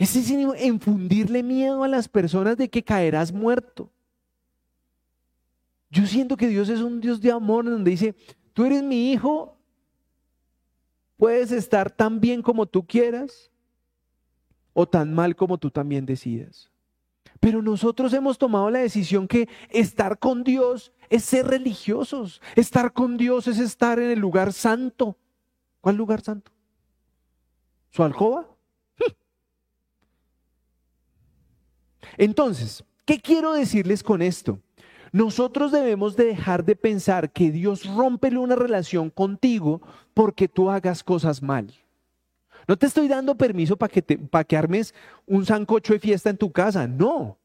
Es infundirle miedo a las personas de que caerás muerto. Yo siento que Dios es un Dios de amor donde dice, tú eres mi hijo, puedes estar tan bien como tú quieras o tan mal como tú también decidas. Pero nosotros hemos tomado la decisión que estar con Dios es ser religiosos. Estar con Dios es estar en el lugar santo. ¿Cuál lugar santo? ¿Su alcoba? Entonces, ¿qué quiero decirles con esto? Nosotros debemos de dejar de pensar que Dios rompe una relación contigo porque tú hagas cosas mal. No te estoy dando permiso para que, que armes un sancocho de fiesta en tu casa, no.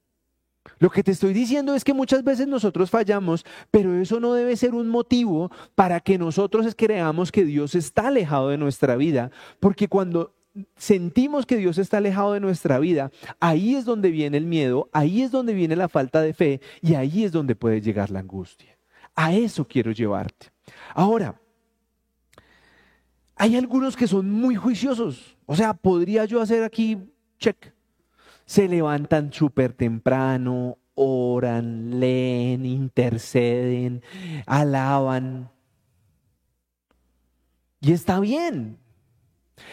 Lo que te estoy diciendo es que muchas veces nosotros fallamos, pero eso no debe ser un motivo para que nosotros creamos que Dios está alejado de nuestra vida, porque cuando sentimos que Dios está alejado de nuestra vida, ahí es donde viene el miedo, ahí es donde viene la falta de fe y ahí es donde puede llegar la angustia. A eso quiero llevarte. Ahora, hay algunos que son muy juiciosos. O sea, podría yo hacer aquí check. Se levantan súper temprano, oran, leen, interceden, alaban. Y está bien,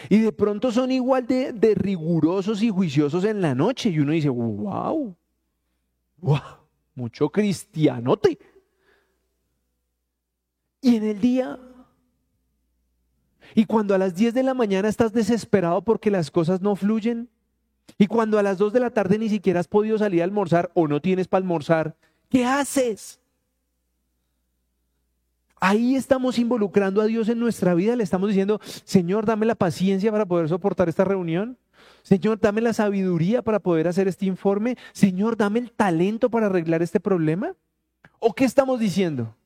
y de pronto son igual de, rigurosos y juiciosos en la noche. Y uno dice, wow, wow, mucho cristianote. Y en el día, y cuando a las 10 de la mañana estás desesperado porque las cosas no fluyen, y cuando a las 2 de la tarde ni siquiera has podido salir a almorzar o no tienes para almorzar, ¿qué haces? Ahí estamos involucrando a Dios en nuestra vida, le estamos diciendo, Señor, dame la paciencia para poder soportar esta reunión. Señor, dame la sabiduría para poder hacer este informe. Señor, dame el talento para arreglar este problema. ¿O qué estamos diciendo?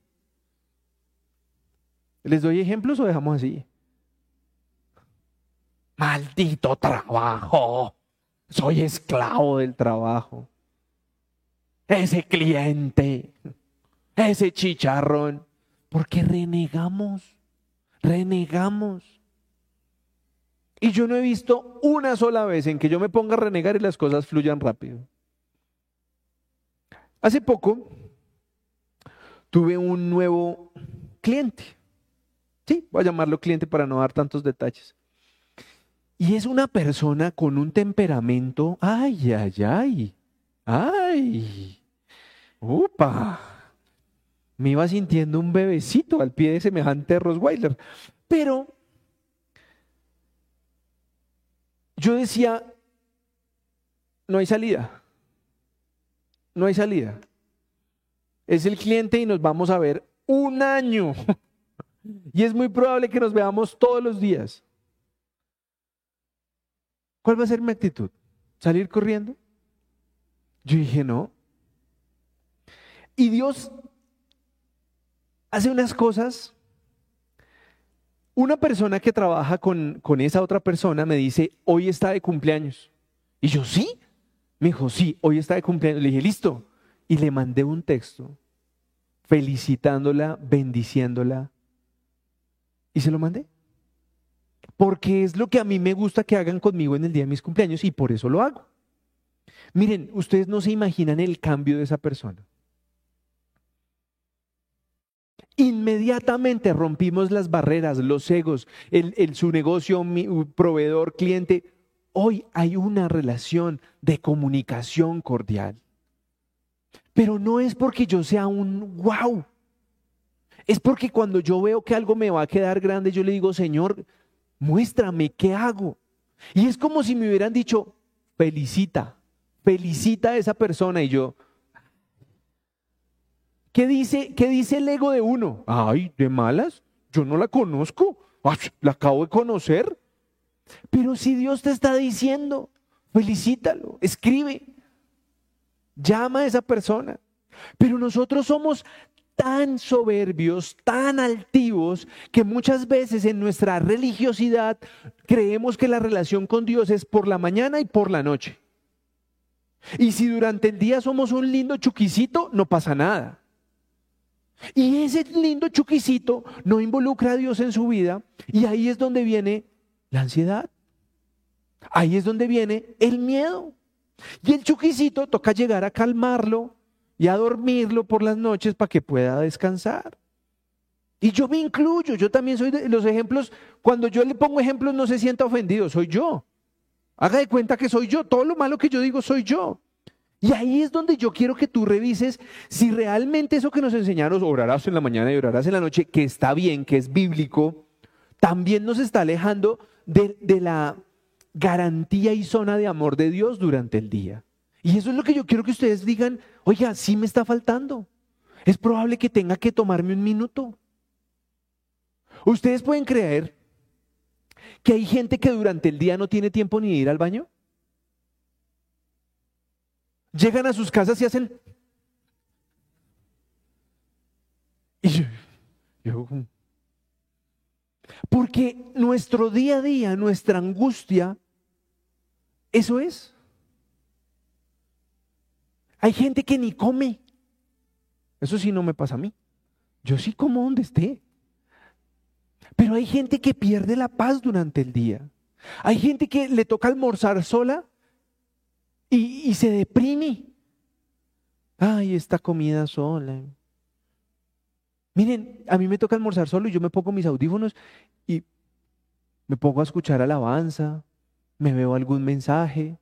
¿Les doy ejemplos o dejamos así? Maldito trabajo. Soy esclavo del trabajo. Ese cliente. Ese chicharrón. Porque renegamos, renegamos. Y yo no he visto una sola vez en que yo me ponga a renegar y las cosas fluyan rápido. Hace poco tuve un nuevo cliente. Sí, voy a llamarlo cliente para no dar tantos detalles. Y es una persona con un temperamento, ay, ay, ay. ¡Ay! ¡Upa! Me iba sintiendo un bebecito al pie de semejante Rosweiler. Pero yo decía, no hay salida. No hay salida. Es el cliente y nos vamos a ver un año. Y es muy probable que nos veamos todos los días. ¿Cuál va a ser mi actitud? ¿Salir corriendo? Yo dije, no. Y Dios hace unas cosas. Una persona que trabaja con, con esa otra persona me dice, hoy está de cumpleaños. Y yo, sí. Me dijo, sí, hoy está de cumpleaños. Le dije, listo. Y le mandé un texto felicitándola, bendiciéndola. Y se lo mandé. Porque es lo que a mí me gusta que hagan conmigo en el día de mis cumpleaños y por eso lo hago. Miren, ustedes no se imaginan el cambio de esa persona. Inmediatamente rompimos las barreras, los egos, el, su negocio, mi proveedor, cliente. Hoy hay una relación de comunicación cordial. Pero no es porque yo sea un wow. Es porque cuando yo veo que algo me va a quedar grande, yo le digo, Señor, muéstrame qué hago. Y es como si me hubieran dicho, felicita, felicita a esa persona. Y yo, ¿qué dice, qué dice el ego de uno? Ay, de malas, yo no la conozco, la acabo de conocer. Pero si Dios te está diciendo, felicítalo, escribe, llama a esa persona. Pero nosotros somos tan soberbios, tan altivos, que muchas veces en nuestra religiosidad creemos que la relación con Dios es por la mañana y por la noche. Y si durante el día somos un lindo chuquicito, no pasa nada. Y ese lindo chuquicito no involucra a Dios en su vida y ahí es donde viene la ansiedad. Ahí es donde viene el miedo. Y el chuquicito toca llegar a calmarlo y a dormirlo por las noches para que pueda descansar. Y yo me incluyo, yo también soy de los ejemplos, cuando yo le pongo ejemplos no se sienta ofendido, soy yo. Haga de cuenta que soy yo, todo lo malo que yo digo soy yo. Y ahí es donde yo quiero que tú revises si realmente eso que nos enseñaron, orarás en la mañana y orarás en la noche, que está bien, que es bíblico, también nos está alejando de, la garantía y zona de amor de Dios durante el día. Y eso es lo que yo quiero que ustedes digan, oiga, sí me está faltando. Es probable que tenga que tomarme un minuto. ¿Ustedes pueden creer que hay gente que durante el día no tiene tiempo ni de ir al baño? Llegan a sus casas y hacen... Y yo, porque nuestro día a día, nuestra angustia, eso es. Hay gente que ni come. Eso sí no me pasa a mí. Yo sí como donde esté. Pero hay gente que pierde la paz durante el día. Hay gente que le toca almorzar sola y, se deprime. Ay, esta comida sola. Miren, a mí me toca almorzar solo y yo me pongo mis audífonos y me pongo a escuchar alabanza, me veo algún mensaje,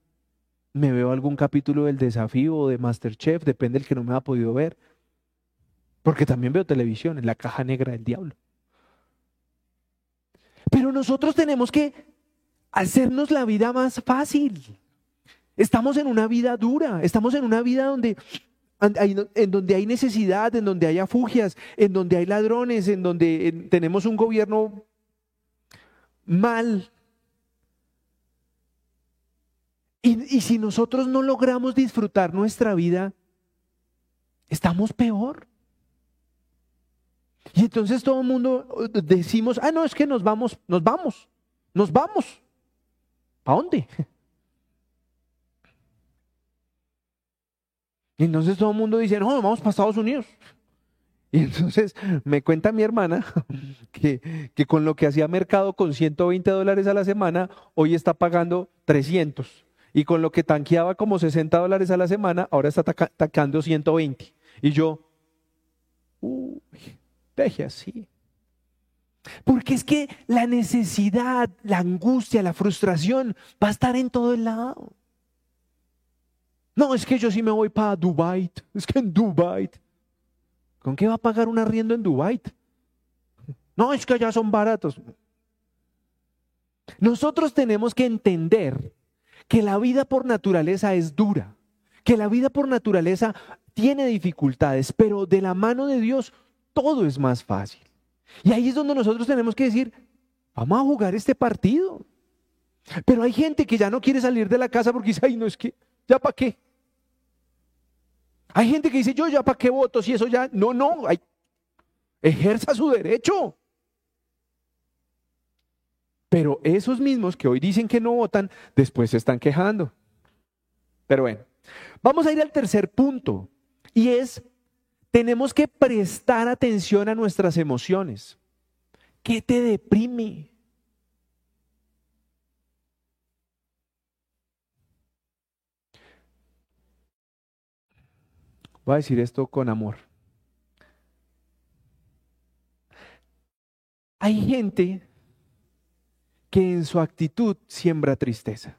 me veo algún capítulo del desafío o de Masterchef, depende del que no me ha podido ver. Porque también veo televisión en la caja negra del diablo. Pero nosotros tenemos que hacernos la vida más fácil. Estamos en una vida dura, estamos en una vida donde en donde hay necesidad, en donde hay afugias, en donde hay ladrones, en donde tenemos un gobierno mal, Y, si nosotros no logramos disfrutar nuestra vida, estamos peor. Y entonces todo el mundo uh, decimos, ah, no, es que nos vamos, nos vamos, nos vamos. ¿A dónde? Y entonces todo el mundo dice, no, vamos para Estados Unidos. Y entonces me cuenta mi hermana que, que con lo que hacía mercado con 120 dólares a la semana, hoy está pagando 300 y con lo que tanqueaba como 60 dólares a la semana, ahora está tanqueando 120. Y yo, uy, deje así. Porque es que la necesidad, la angustia, la frustración va a estar en todo el lado. No, es que yo sí me voy para Dubai. Es que en Dubai. ¿Con qué va a pagar un arriendo en Dubai? No, es que allá son baratos. Nosotros tenemos que entender que la vida por naturaleza es dura, que la vida por naturaleza tiene dificultades, pero de la mano de Dios todo es más fácil. Y ahí es donde nosotros tenemos que decir, vamos a jugar este partido. Pero hay gente que ya no quiere salir de la casa porque dice, ay, no es que, ¿ya para qué? Hay gente que dice, yo ya para qué voto si eso ya, no, no, hay, ejerza su derecho. Pero esos mismos que hoy dicen que no votan, después se están quejando. Pero bueno, vamos a ir al tercer punto y es, tenemos que prestar atención a nuestras emociones. ¿Qué te deprime? Voy a decir esto con amor. Hay gente que en su actitud siembra tristeza.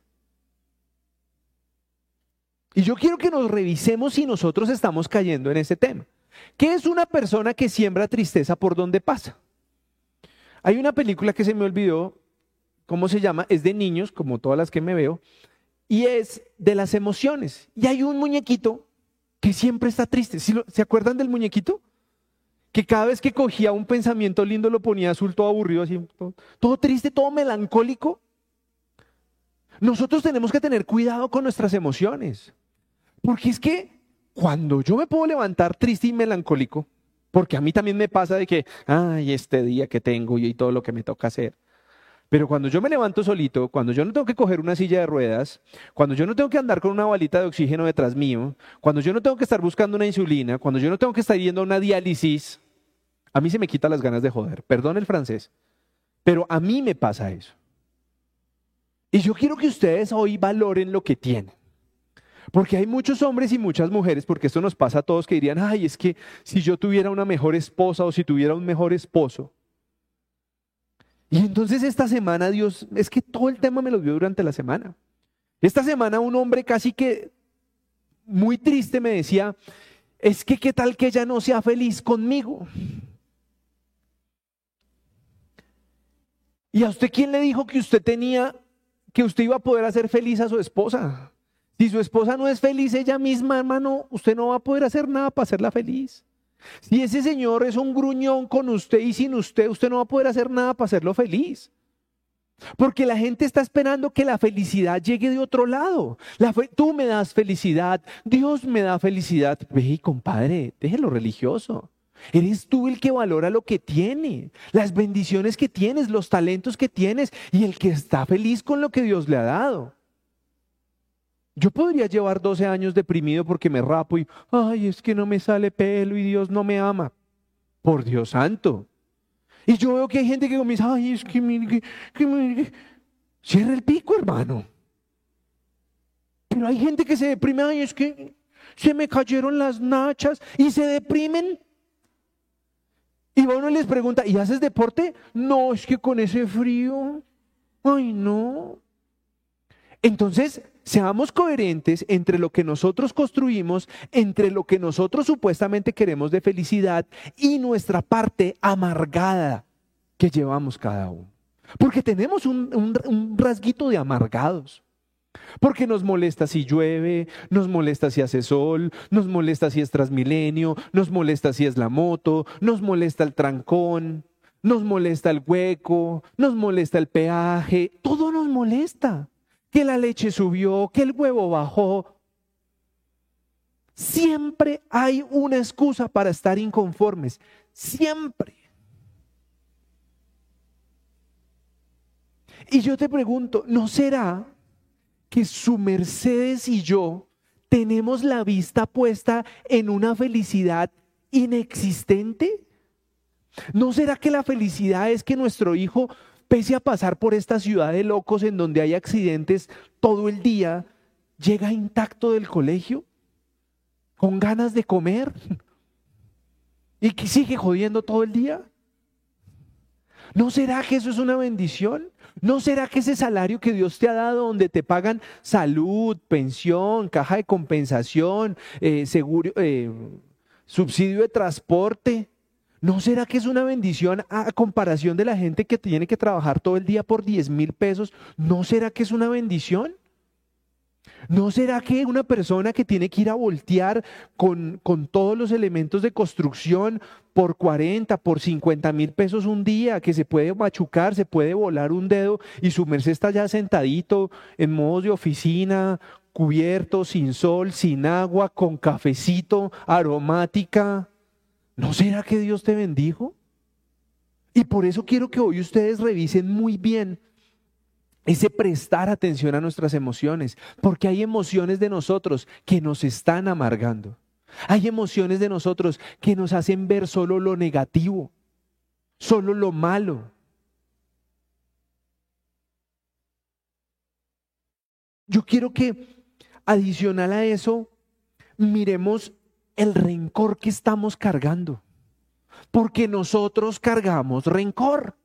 Y yo quiero que nos revisemos si nosotros estamos cayendo en ese tema. ¿Qué es una persona que siembra tristeza por donde pasa? Hay una película que se me olvidó, ¿cómo se llama? Es de niños, como todas las que me veo, y es de las emociones. Y hay un muñequito que siempre está triste. ¿Se acuerdan del muñequito? que cada vez que cogía un pensamiento lindo lo ponía azul, todo aburrido, así, todo, triste, todo melancólico. Nosotros tenemos que tener cuidado con nuestras emociones, porque es que cuando yo me puedo levantar triste y melancólico, porque a mí también me pasa de que, ay, este día que tengo y todo lo que me toca hacer. Pero cuando yo me levanto solito, cuando yo no tengo que coger una silla de ruedas, cuando yo no tengo que andar con una balita de oxígeno detrás mío, cuando yo no tengo que estar buscando una insulina, cuando yo no tengo que estar yendo a una diálisis, a mí se me quita las ganas de joder. Perdón el francés. Pero a mí me pasa eso. Y yo quiero que ustedes hoy valoren lo que tienen. Porque hay muchos hombres y muchas mujeres, porque esto nos pasa a todos, que dirían, ay, es que si yo tuviera una mejor esposa o si tuviera un mejor esposo. Y entonces esta semana Dios, es que todo el tema me lo dio durante la semana. Esta semana un hombre casi que muy triste me decía, es que qué tal que ella no sea feliz conmigo. ¿Y a usted quién le dijo que usted tenía, que usted iba a poder hacer feliz a su esposa? Si su esposa no es feliz ella misma, hermano, usted no va a poder hacer nada para hacerla feliz. Si ese señor es un gruñón con usted y sin usted, usted no va a poder hacer nada para hacerlo feliz. Porque la gente está esperando que la felicidad llegue de otro lado. tú me das felicidad, Dios me da felicidad. Ve, compadre, déjelo religioso. Eres tú el que valora lo que tiene, las bendiciones que tienes, los talentos que tienes y el que está feliz con lo que Dios le ha dado. Yo podría llevar 12 años deprimido porque me rapo y, ay, es que no me sale pelo y Dios no me ama. Por Dios santo. Y yo veo que hay gente que dice, ay, es que, me, que, cierra el pico, hermano. Pero hay gente que se deprime, ay, es que se me cayeron las nachas y se deprimen y uno les pregunta, ¿y haces deporte? No, es que con ese frío, ay no. Entonces, seamos coherentes entre lo que nosotros construimos, entre lo que nosotros supuestamente queremos de felicidad y nuestra parte amargada que llevamos cada uno. Porque tenemos un, un rasguito de amargados. Porque nos molesta si llueve, nos molesta si hace sol, nos molesta si es transmilenio, nos molesta si es la moto, nos molesta el trancón, nos molesta el hueco, nos molesta el peaje, todo nos molesta. Que la leche subió, que el huevo bajó. Siempre hay una excusa para estar inconformes, siempre. Y yo te pregunto, ¿no será que su Mercedes y yo tenemos la vista puesta en una felicidad inexistente? ¿No será que la felicidad es que nuestro hijo, pese a pasar por esta ciudad de locos en donde hay accidentes todo el día, llega intacto del colegio? ¿Con ganas de comer? ¿Y que sigue jodiendo todo el día? ¿No será que eso es una bendición? ¿No será que ese salario que Dios te ha dado, donde te pagan salud, pensión, caja de compensación, eh, seguro, eh, subsidio de transporte, ¿no será que es una bendición a comparación de la gente que tiene que trabajar todo el día por 10 mil pesos? ¿No será que es una bendición? ¿No será que una persona que tiene que ir a voltear con, con, todos los elementos de construcción por 40, por 50 mil pesos un día, que se puede machucar, se puede volar un dedo y su merced está ya sentadito en modo de oficina, cubierto, sin sol, sin agua, con cafecito, aromática? ¿No será que Dios te bendijo? Y por eso quiero que hoy ustedes revisen muy bien ese prestar atención a nuestras emociones, porque hay emociones de nosotros que nos están amargando. Hay emociones de nosotros que nos hacen ver solo lo negativo, solo lo malo. Yo quiero que adicional a eso miremos el rencor que estamos cargando, porque nosotros cargamos rencor.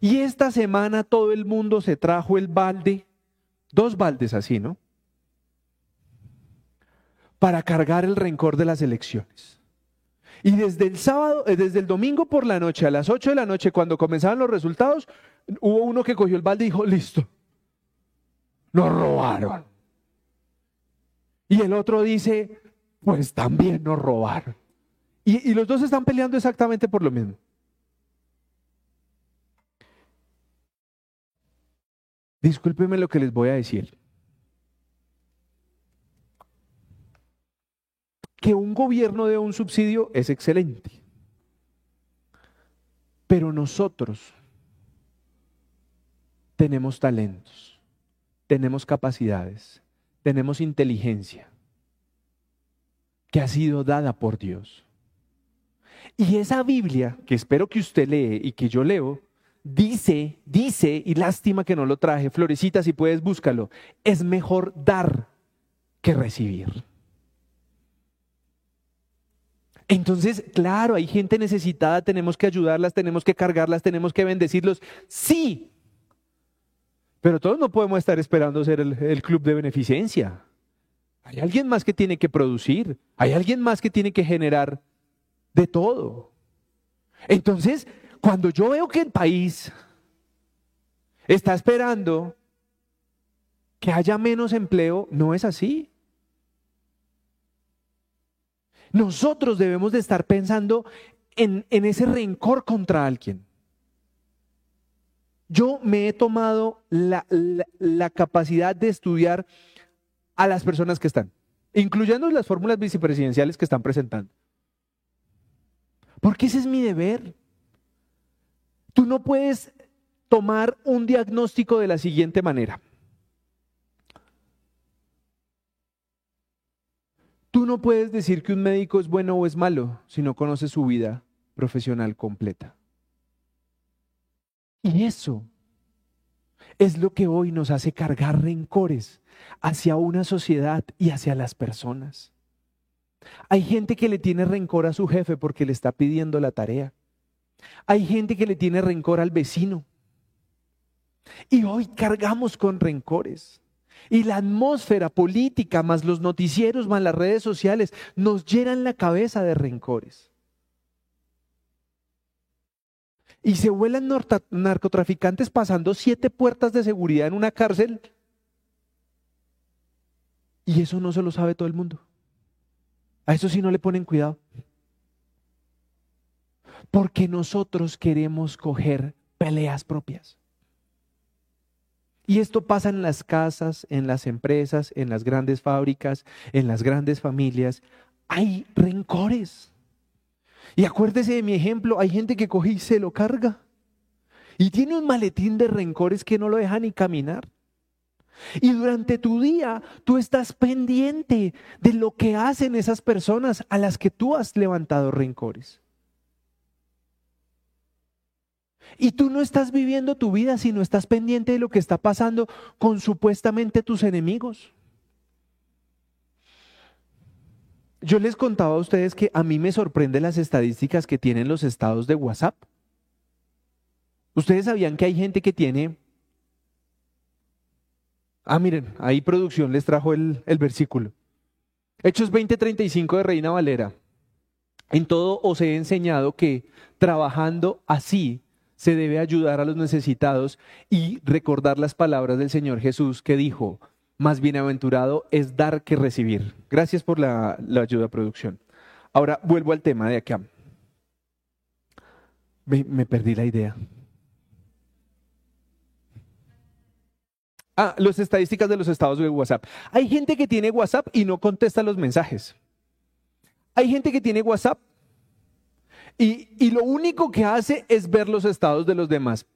Y esta semana todo el mundo se trajo el balde, dos baldes así, ¿no? Para cargar el rencor de las elecciones. Y desde el sábado, eh, desde el domingo por la noche, a las 8 de la noche, cuando comenzaban los resultados, hubo uno que cogió el balde y dijo, listo, nos robaron. Y el otro dice, pues también nos robaron. Y, los dos están peleando exactamente por lo mismo. Discúlpeme lo que les voy a decir. Que un gobierno dé un subsidio es excelente. Pero nosotros tenemos talentos, tenemos capacidades, tenemos inteligencia que ha sido dada por Dios. Y esa Biblia, que espero que usted lee y que yo leo, dice, dice, y lástima que no lo traje, Florecita, si puedes búscalo, es mejor dar que recibir. Entonces, claro, hay gente necesitada, tenemos que ayudarlas, tenemos que cargarlas, tenemos que bendecirlos. Sí, pero todos no podemos estar esperando ser el, el, club de beneficencia. Hay alguien más que tiene que producir, hay alguien más que tiene que generar de todo. Entonces, cuando yo veo que el país está esperando que haya menos empleo, no es así. Nosotros debemos de estar pensando en, en, ese rencor contra alguien. Yo me he tomado la, la, la, capacidad de estudiar a las personas que están, incluyendo las fórmulas vicepresidenciales que están presentando. Porque ese es mi deber. Tú no puedes tomar un diagnóstico de la siguiente manera. Tú no puedes decir que un médico es bueno o es malo si no conoces su vida profesional completa. Y eso es lo que hoy nos hace cargar rencores hacia una sociedad y hacia las personas. Hay gente que le tiene rencor a su jefe porque le está pidiendo la tarea. Hay gente que le tiene rencor al vecino. Y hoy cargamos con rencores. Y la atmósfera política, más los noticieros, más las redes sociales, nos llenan la cabeza de rencores. Y se vuelan narcotraficantes pasando siete puertas de seguridad en una cárcel. Y eso no se lo sabe todo el mundo. A eso sí no le ponen cuidado porque nosotros queremos coger peleas propias. Y esto pasa en las casas, en las empresas, en las grandes fábricas, en las grandes familias. Hay rencores. Y acuérdese de mi ejemplo, hay gente que coge y se lo carga. Y tiene un maletín de rencores que no lo deja ni caminar. Y durante tu día tú estás pendiente de lo que hacen esas personas a las que tú has levantado rencores. Y tú no estás viviendo tu vida, sino estás pendiente de lo que está pasando con supuestamente tus enemigos. Yo les contaba a ustedes que a mí me sorprende las estadísticas que tienen los estados de WhatsApp. ¿Ustedes sabían que hay gente que tiene... Ah, miren, ahí producción les trajo el, el versículo. Hechos 20:35 de Reina Valera. En todo os he enseñado que trabajando así se debe ayudar a los necesitados y recordar las palabras del Señor Jesús que dijo, más bienaventurado es dar que recibir. Gracias por la, ayuda, producción. Ahora vuelvo al tema de acá. Me, me perdí la idea. Ah, las estadísticas de los estados de WhatsApp. Hay gente que tiene WhatsApp y no contesta los mensajes. Hay gente que tiene WhatsApp y, y lo único que hace es ver los estados de los demás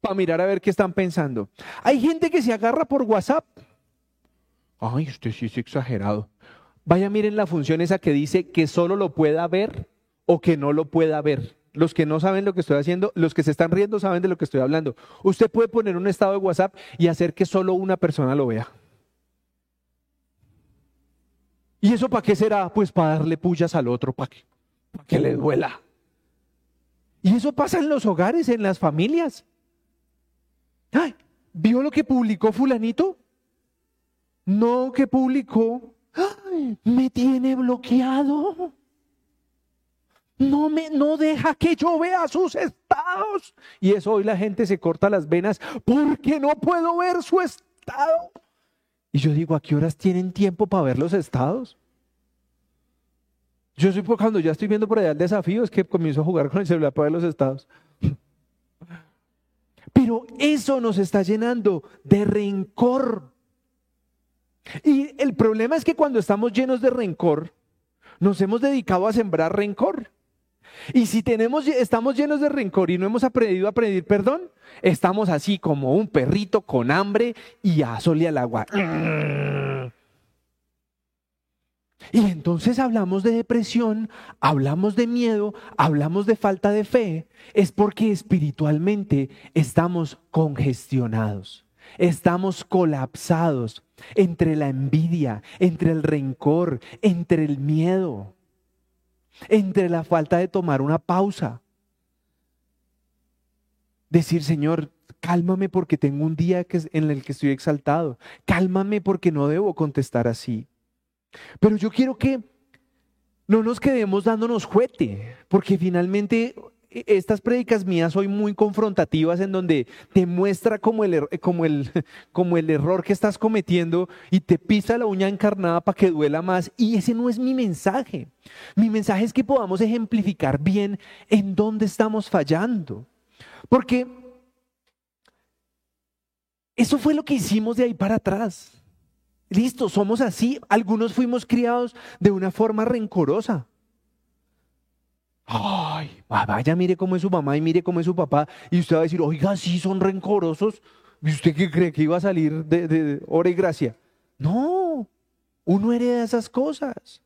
para mirar a ver qué están pensando. Hay gente que se agarra por WhatsApp. Ay, usted sí es exagerado. Vaya, miren la función esa que dice que solo lo pueda ver o que no lo pueda ver. Los que no saben lo que estoy haciendo, los que se están riendo saben de lo que estoy hablando. Usted puede poner un estado de WhatsApp y hacer que solo una persona lo vea. ¿Y eso para qué será? Pues para darle pullas al otro, para que, que le duela. Y eso pasa en los hogares, en las familias. Ay, ¿vio lo que publicó fulanito? No, que publicó. Me tiene bloqueado. No me no deja que yo vea sus estados. Y eso hoy la gente se corta las venas porque no puedo ver su estado. Y yo digo, ¿a qué horas tienen tiempo para ver los estados? Yo soy cuando ya estoy viendo por allá el desafío, es que comienzo a jugar con el celular para ver los estados. Pero eso nos está llenando de rencor. Y el problema es que cuando estamos llenos de rencor, nos hemos dedicado a sembrar rencor. Y si tenemos, estamos llenos de rencor y no hemos aprendido a pedir perdón, estamos así como un perrito con hambre y a sol y al agua. Y entonces hablamos de depresión, hablamos de miedo, hablamos de falta de fe. Es porque espiritualmente estamos congestionados, estamos colapsados entre la envidia, entre el rencor, entre el miedo entre la falta de tomar una pausa. Decir, Señor, cálmame porque tengo un día en el que estoy exaltado. Cálmame porque no debo contestar así. Pero yo quiero que no nos quedemos dándonos juete, porque finalmente estas prédicas mías son muy confrontativas en donde te muestra como el, er, como, el, como el error que estás cometiendo y te pisa la uña encarnada para que duela más. Y ese no es mi mensaje. Mi mensaje es que podamos ejemplificar bien en dónde estamos fallando. Porque eso fue lo que hicimos de ahí para atrás. Listo, somos así. Algunos fuimos criados de una forma rencorosa. Ay, vaya, mire cómo es su mamá y mire cómo es su papá. Y usted va a decir, oiga, sí son rencorosos. ¿Y usted qué cree que iba a salir de, de, hora y gracia? No, uno hereda esas cosas.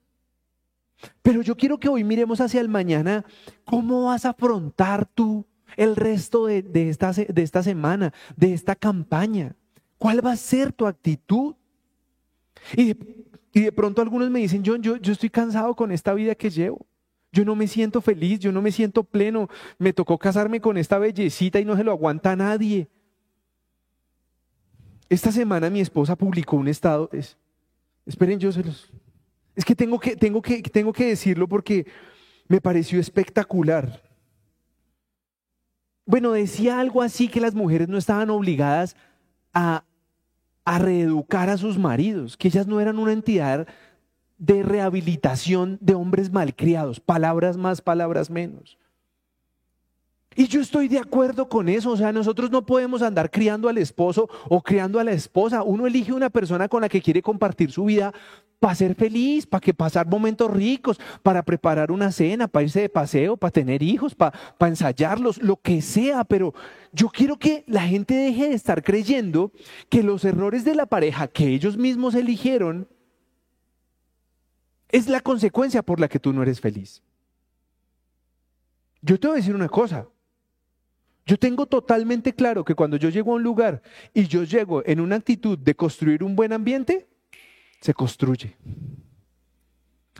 Pero yo quiero que hoy miremos hacia el mañana cómo vas a afrontar tú el resto de, de, esta, de esta semana, de esta campaña. ¿Cuál va a ser tu actitud? Y de, y de pronto algunos me dicen, John, yo, yo estoy cansado con esta vida que llevo. Yo no me siento feliz, yo no me siento pleno. Me tocó casarme con esta bellecita y no se lo aguanta nadie. Esta semana mi esposa publicó un estado. Es, esperen, yo se los. Es que tengo, que tengo que tengo que decirlo porque me pareció espectacular. Bueno, decía algo así que las mujeres no estaban obligadas a, a reeducar a sus maridos, que ellas no eran una entidad de rehabilitación de hombres malcriados, palabras más, palabras menos. Y yo estoy de acuerdo con eso, o sea, nosotros no podemos andar criando al esposo o criando a la esposa. Uno elige una persona con la que quiere compartir su vida para ser feliz, para que pasar momentos ricos, para preparar una cena, para irse de paseo, para tener hijos, para, para ensayarlos, lo que sea. Pero yo quiero que la gente deje de estar creyendo que los errores de la pareja que ellos mismos eligieron es la consecuencia por la que tú no eres feliz. Yo te voy a decir una cosa. Yo tengo totalmente claro que cuando yo llego a un lugar y yo llego en una actitud de construir un buen ambiente, se construye.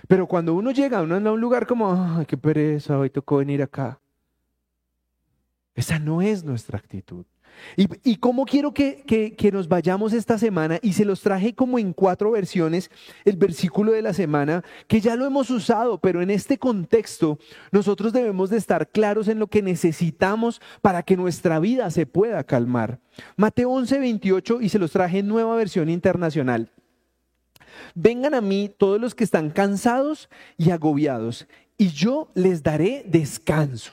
Pero cuando uno llega a un lugar como, ay, qué pereza, hoy tocó venir acá. Esa no es nuestra actitud. ¿Y, cómo quiero que, que, nos vayamos esta semana? Y se los traje como en cuatro versiones, el versículo de la semana, que ya lo hemos usado, pero en este contexto nosotros debemos de estar claros en lo que necesitamos para que nuestra vida se pueda calmar. Mateo 11, 28, y se los traje en nueva versión internacional. Vengan a mí todos los que están cansados y agobiados, y yo les daré descanso.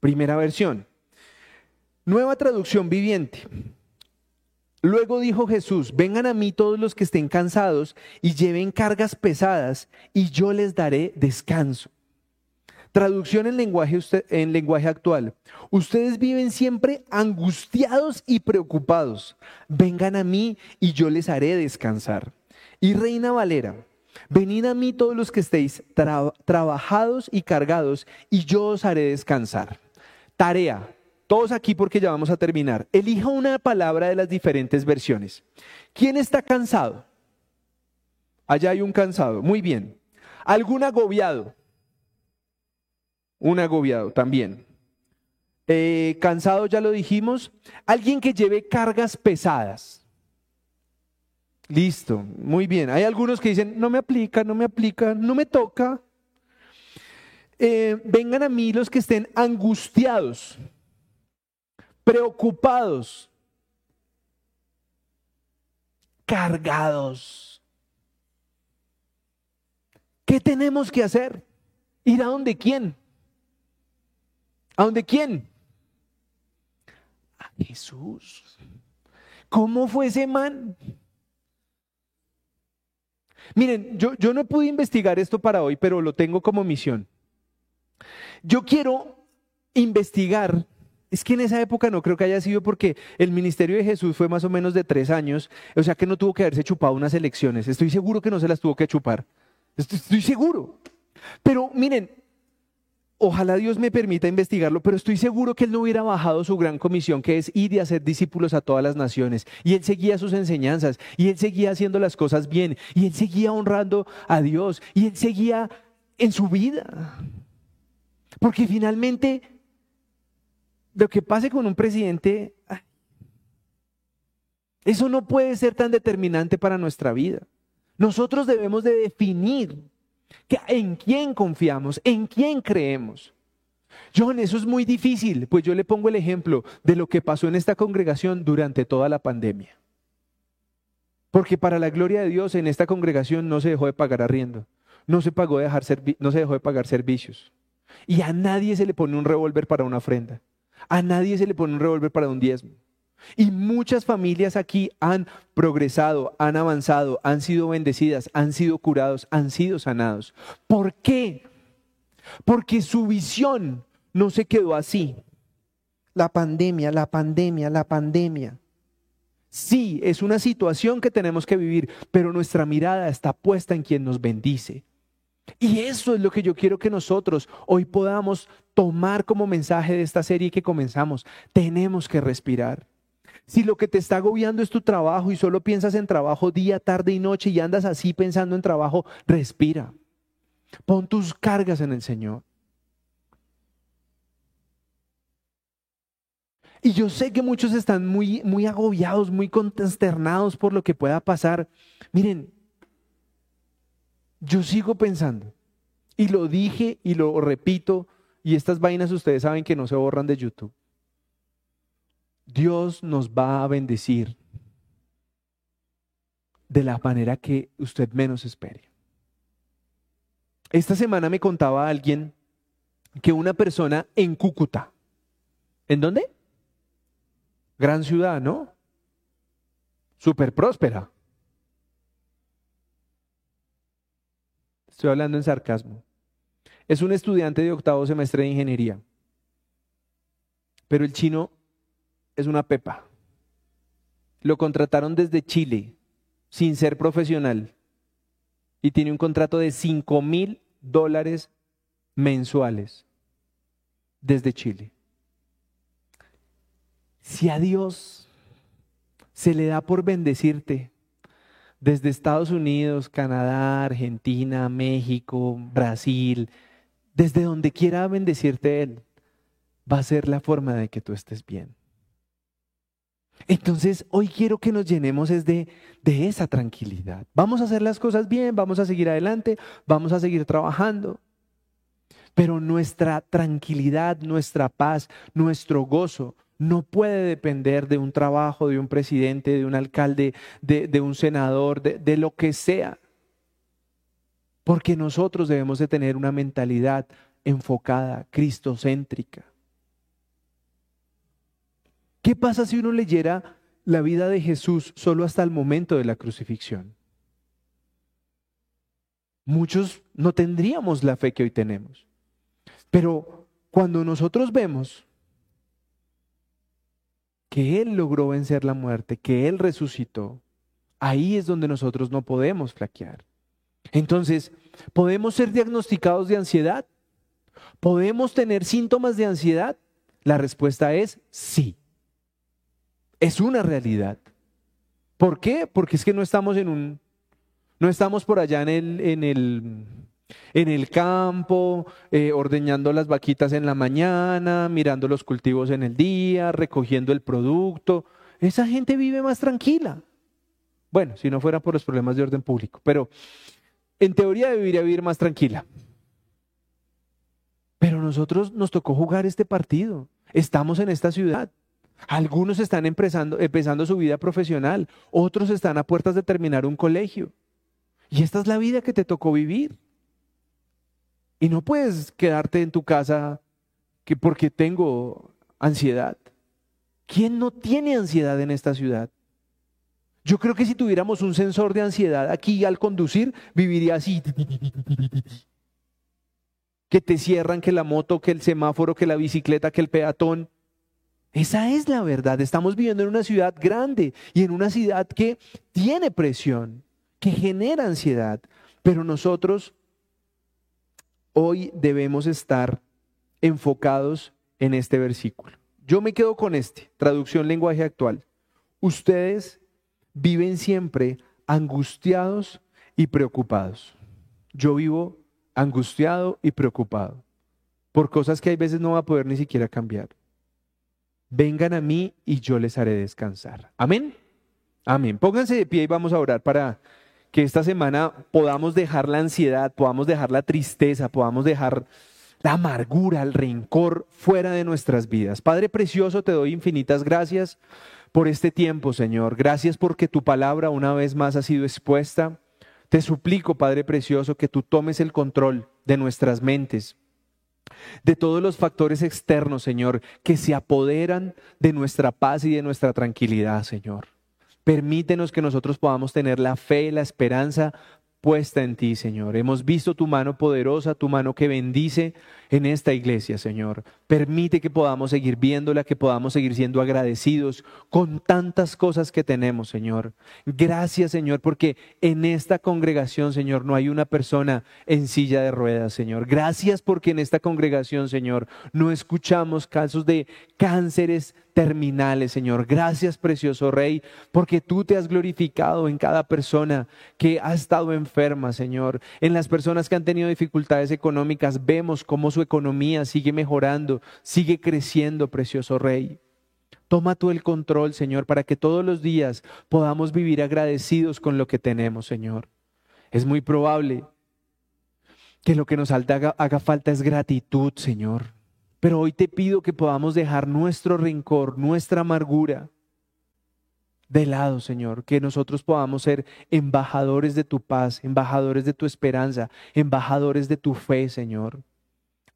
Primera versión. Nueva traducción viviente. Luego dijo Jesús, vengan a mí todos los que estén cansados y lleven cargas pesadas, y yo les daré descanso. Traducción en lenguaje, en lenguaje actual. Ustedes viven siempre angustiados y preocupados. Vengan a mí y yo les haré descansar. Y Reina Valera, venid a mí todos los que estéis trabajados y cargados, y yo os haré descansar. Tarea, todos aquí porque ya vamos a terminar. Elija una palabra de las diferentes versiones. ¿Quién está cansado? Allá hay un cansado. Muy bien. ¿Algún agobiado? Un agobiado también. Eh, cansado ya lo dijimos. Alguien que lleve cargas pesadas. Listo, muy bien. Hay algunos que dicen, no me aplica, no me aplica, no me toca. Eh, vengan a mí los que estén angustiados preocupados, cargados. ¿Qué tenemos que hacer? ¿Ir a donde quién? ¿A dónde quién? A Jesús. ¿Cómo fue ese man? Miren, yo, yo no pude investigar esto para hoy, pero lo tengo como misión. Yo quiero investigar es que en esa época no creo que haya sido porque el ministerio de Jesús fue más o menos de tres años, o sea que no tuvo que haberse chupado unas elecciones. Estoy seguro que no se las tuvo que chupar. Estoy, seguro. Pero miren, ojalá Dios me permita investigarlo, pero estoy seguro que él no hubiera bajado su gran comisión, que es ir y hacer discípulos a todas las naciones. Y él seguía sus enseñanzas, y él seguía haciendo las cosas bien, y él seguía honrando a Dios, y él seguía en su vida. Porque finalmente lo que pase con un presidente, eso no puede ser tan determinante para nuestra vida. Nosotros debemos de definir en quién confiamos, en quién creemos. John, eso es muy difícil, pues yo le pongo el ejemplo de lo que pasó en esta congregación durante toda la pandemia. Porque para la gloria de Dios en esta congregación no se dejó de pagar arriendo, no se, pagó dejar no se dejó de pagar servicios. Y a nadie se le pone un revólver para una ofrenda. A nadie se le pone un revólver para un diezmo. Y muchas familias aquí han progresado, han avanzado, han sido bendecidas, han sido curados, han sido sanados. ¿Por qué? Porque su visión no se quedó así. La pandemia, la pandemia, la pandemia. Sí, es una situación que tenemos que vivir, pero nuestra mirada está puesta en quien nos bendice. Y eso es lo que yo quiero que nosotros hoy podamos tomar como mensaje de esta serie que comenzamos. Tenemos que respirar. Si lo que te está agobiando es tu trabajo y solo piensas en trabajo día, tarde y noche y andas así pensando en trabajo, respira. Pon tus cargas en el Señor. Y yo sé que muchos están muy, muy agobiados, muy consternados por lo que pueda pasar. Miren, yo sigo pensando, y lo dije y lo repito, y estas vainas ustedes saben que no se borran de YouTube. Dios nos va a bendecir de la manera que usted menos espere. Esta semana me contaba alguien que una persona en Cúcuta, ¿en dónde? Gran ciudad, ¿no? Súper próspera. Estoy hablando en sarcasmo. Es un estudiante de octavo semestre de ingeniería. Pero el chino es una pepa. Lo contrataron desde Chile, sin ser profesional. Y tiene un contrato de 5 mil dólares mensuales desde Chile. Si a Dios se le da por bendecirte, desde Estados Unidos, Canadá, Argentina, México, Brasil, desde donde quiera bendecirte Él. va a ser la forma de que tú estés bien. Entonces, hoy quiero que nos llenemos es de, de esa tranquilidad. Vamos a hacer las cosas bien, vamos a seguir adelante, vamos a seguir trabajando. Pero nuestra tranquilidad, nuestra paz, nuestro gozo no puede depender de un trabajo, de un presidente, de un alcalde, de, un senador, de, de lo que sea. Porque nosotros debemos de tener una mentalidad enfocada, cristocéntrica. ¿Qué pasa si uno leyera la vida de Jesús solo hasta el momento de la crucifixión? Muchos no tendríamos la fe que hoy tenemos. Pero cuando nosotros vemos que Él logró vencer la muerte, que Él resucitó, ahí es donde nosotros no podemos flaquear. Entonces, ¿podemos ser diagnosticados de ansiedad? ¿Podemos tener síntomas de ansiedad? La respuesta es sí es una realidad. ¿Por qué? Porque es que no estamos en un, no estamos por allá en el, en el, en el campo, eh, ordeñando las vaquitas en la mañana, mirando los cultivos en el día, recogiendo el producto. Esa gente vive más tranquila. Bueno, si no fuera por los problemas de orden público, pero en teoría debería vivir más tranquila. Pero nosotros nos tocó jugar este partido. Estamos en esta ciudad. Algunos están empezando, empezando su vida profesional, otros están a puertas de terminar un colegio. Y esta es la vida que te tocó vivir. Y no puedes quedarte en tu casa que porque tengo ansiedad. ¿Quién no tiene ansiedad en esta ciudad? Yo creo que si tuviéramos un sensor de ansiedad aquí al conducir, viviría así. Que te cierran, que la moto, que el semáforo, que la bicicleta, que el peatón. Esa es la verdad. Estamos viviendo en una ciudad grande y en una ciudad que tiene presión, que genera ansiedad. Pero nosotros hoy debemos estar enfocados en este versículo. Yo me quedo con este, traducción lenguaje actual. Ustedes viven siempre angustiados y preocupados. Yo vivo angustiado y preocupado por cosas que hay veces no va a poder ni siquiera cambiar vengan a mí y yo les haré descansar. Amén. Amén. Pónganse de pie y vamos a orar para que esta semana podamos dejar la ansiedad, podamos dejar la tristeza, podamos dejar la amargura, el rencor fuera de nuestras vidas. Padre precioso, te doy infinitas gracias por este tiempo, Señor. Gracias porque tu palabra una vez más ha sido expuesta. Te suplico, Padre precioso, que tú tomes el control de nuestras mentes de todos los factores externos, Señor, que se apoderan de nuestra paz y de nuestra tranquilidad, Señor. Permítenos que nosotros podamos tener la fe la esperanza puesta en ti, Señor. Hemos visto tu mano poderosa, tu mano que bendice en esta iglesia, Señor. Permite que podamos seguir viéndola, que podamos seguir siendo agradecidos con tantas cosas que tenemos, Señor. Gracias, Señor, porque en esta congregación, Señor, no hay una persona en silla de ruedas, Señor. Gracias porque en esta congregación, Señor, no escuchamos casos de cánceres terminales, Señor. Gracias, precioso Rey, porque tú te has glorificado en cada persona que ha estado enferma, Señor. En las personas que han tenido dificultades económicas, vemos cómo su economía sigue mejorando, sigue creciendo, precioso Rey. Toma tú el control, Señor, para que todos los días podamos vivir agradecidos con lo que tenemos, Señor. Es muy probable que lo que nos haga, haga falta es gratitud, Señor. Pero hoy te pido que podamos dejar nuestro rencor, nuestra amargura de lado, Señor, que nosotros podamos ser embajadores de tu paz, embajadores de tu esperanza, embajadores de tu fe, Señor.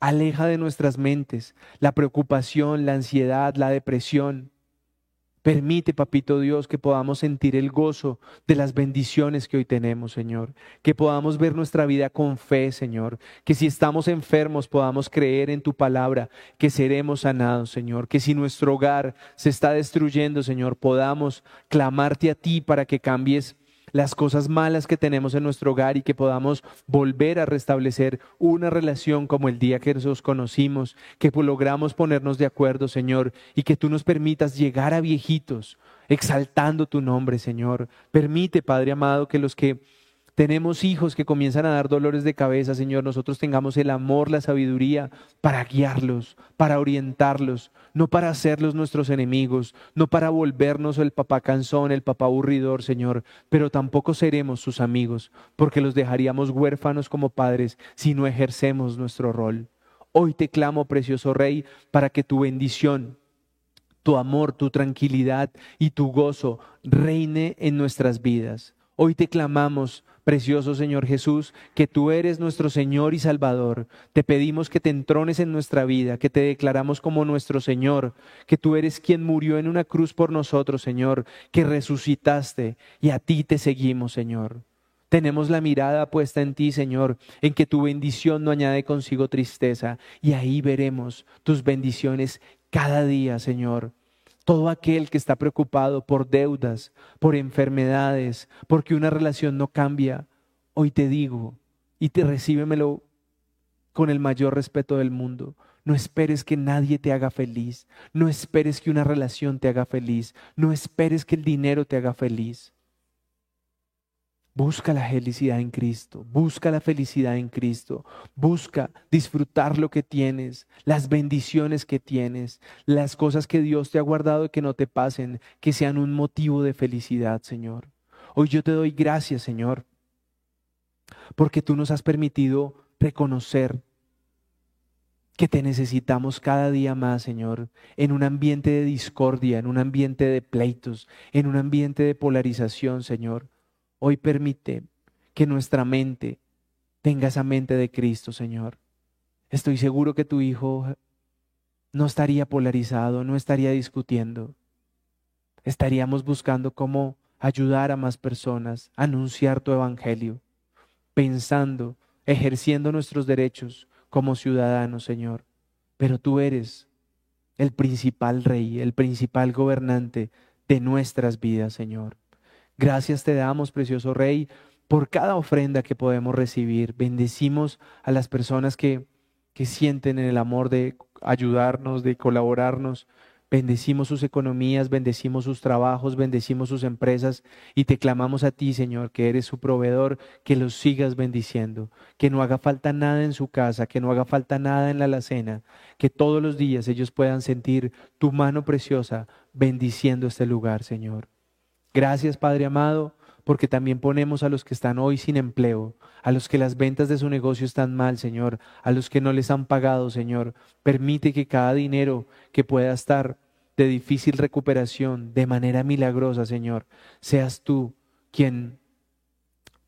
Aleja de nuestras mentes la preocupación, la ansiedad, la depresión. Permite, papito Dios, que podamos sentir el gozo de las bendiciones que hoy tenemos, Señor. Que podamos ver nuestra vida con fe, Señor. Que si estamos enfermos podamos creer en tu palabra, que seremos sanados, Señor. Que si nuestro hogar se está destruyendo, Señor, podamos clamarte a ti para que cambies las cosas malas que tenemos en nuestro hogar y que podamos volver a restablecer una relación como el día que nos conocimos, que logramos ponernos de acuerdo, Señor, y que tú nos permitas llegar a viejitos exaltando tu nombre, Señor. Permite, Padre amado, que los que tenemos hijos que comienzan a dar dolores de cabeza, Señor, nosotros tengamos el amor, la sabiduría para guiarlos, para orientarlos, no para hacerlos nuestros enemigos, no para volvernos el papá cansón, el papá aburridor, Señor, pero tampoco seremos sus amigos, porque los dejaríamos huérfanos como padres si no ejercemos nuestro rol. Hoy te clamo, precioso Rey, para que tu bendición, tu amor, tu tranquilidad y tu gozo reine en nuestras vidas. Hoy te clamamos Precioso Señor Jesús, que tú eres nuestro Señor y Salvador. Te pedimos que te entrones en nuestra vida, que te declaramos como nuestro Señor, que tú eres quien murió en una cruz por nosotros, Señor, que resucitaste y a ti te seguimos, Señor. Tenemos la mirada puesta en ti, Señor, en que tu bendición no añade consigo tristeza, y ahí veremos tus bendiciones cada día, Señor. Todo aquel que está preocupado por deudas, por enfermedades, porque una relación no cambia, hoy te digo, y te recíbemelo con el mayor respeto del mundo. No esperes que nadie te haga feliz. No esperes que una relación te haga feliz. No esperes que el dinero te haga feliz. Busca la felicidad en Cristo, busca la felicidad en Cristo, busca disfrutar lo que tienes, las bendiciones que tienes, las cosas que Dios te ha guardado y que no te pasen, que sean un motivo de felicidad, Señor. Hoy yo te doy gracias, Señor, porque tú nos has permitido reconocer que te necesitamos cada día más, Señor, en un ambiente de discordia, en un ambiente de pleitos, en un ambiente de polarización, Señor. Hoy permite que nuestra mente tenga esa mente de Cristo, Señor. Estoy seguro que tu Hijo no estaría polarizado, no estaría discutiendo. Estaríamos buscando cómo ayudar a más personas, anunciar tu Evangelio, pensando, ejerciendo nuestros derechos como ciudadanos, Señor. Pero tú eres el principal rey, el principal gobernante de nuestras vidas, Señor. Gracias te damos, precioso Rey, por cada ofrenda que podemos recibir. Bendecimos a las personas que, que sienten el amor de ayudarnos, de colaborarnos. Bendecimos sus economías, bendecimos sus trabajos, bendecimos sus empresas y te clamamos a ti, Señor, que eres su proveedor, que los sigas bendiciendo, que no haga falta nada en su casa, que no haga falta nada en la alacena, que todos los días ellos puedan sentir tu mano preciosa bendiciendo este lugar, Señor. Gracias, Padre amado, porque también ponemos a los que están hoy sin empleo, a los que las ventas de su negocio están mal, Señor, a los que no les han pagado, Señor. Permite que cada dinero que pueda estar de difícil recuperación, de manera milagrosa, Señor, seas tú quien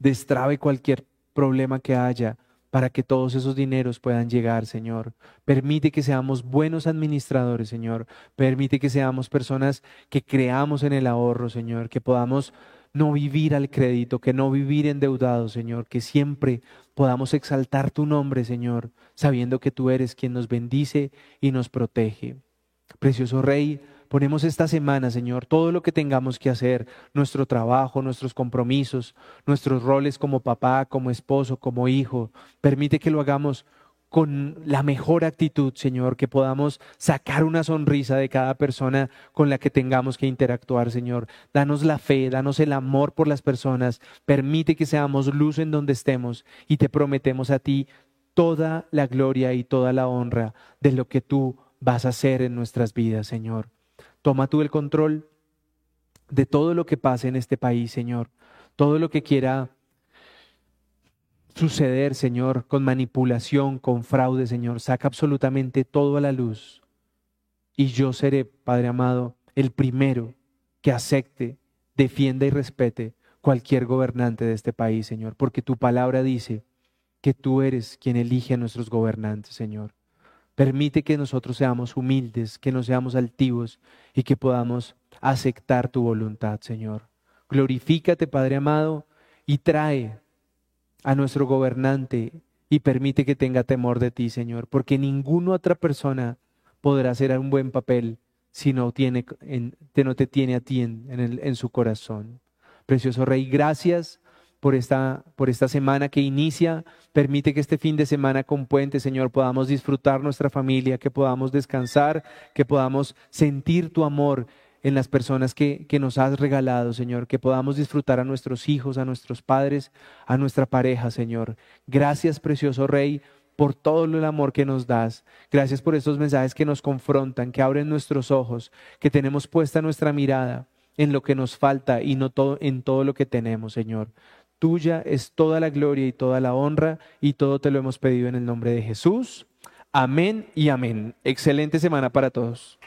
destrabe cualquier problema que haya para que todos esos dineros puedan llegar, Señor. Permite que seamos buenos administradores, Señor. Permite que seamos personas que creamos en el ahorro, Señor, que podamos no vivir al crédito, que no vivir endeudados, Señor, que siempre podamos exaltar tu nombre, Señor, sabiendo que tú eres quien nos bendice y nos protege. Precioso Rey, Ponemos esta semana, Señor, todo lo que tengamos que hacer, nuestro trabajo, nuestros compromisos, nuestros roles como papá, como esposo, como hijo. Permite que lo hagamos con la mejor actitud, Señor, que podamos sacar una sonrisa de cada persona con la que tengamos que interactuar, Señor. Danos la fe, danos el amor por las personas, permite que seamos luz en donde estemos y te prometemos a ti toda la gloria y toda la honra de lo que tú vas a hacer en nuestras vidas, Señor. Toma tú el control de todo lo que pase en este país, Señor. Todo lo que quiera suceder, Señor, con manipulación, con fraude, Señor. Saca absolutamente todo a la luz. Y yo seré, Padre amado, el primero que acepte, defienda y respete cualquier gobernante de este país, Señor, porque tu palabra dice que tú eres quien elige a nuestros gobernantes, Señor. Permite que nosotros seamos humildes, que no seamos altivos y que podamos aceptar tu voluntad, Señor. Glorifícate, Padre amado, y trae a nuestro gobernante y permite que tenga temor de ti, Señor, porque ninguna otra persona podrá hacer un buen papel si no, tiene, no te tiene a ti en, en su corazón. Precioso Rey, gracias por esta, por esta semana que inicia. Permite que este fin de semana con puente, Señor, podamos disfrutar nuestra familia, que podamos descansar, que podamos sentir tu amor en las personas que, que, nos has regalado, Señor, que podamos disfrutar a nuestros hijos, a nuestros padres, a nuestra pareja, Señor. Gracias, precioso Rey, por todo el amor que nos das. Gracias por estos mensajes que nos confrontan, que abren nuestros ojos, que tenemos puesta nuestra mirada en lo que nos falta y no todo, en todo lo que tenemos, Señor. Tuya es toda la gloria y toda la honra y todo te lo hemos pedido en el nombre de Jesús. Amén y amén. Excelente semana para todos.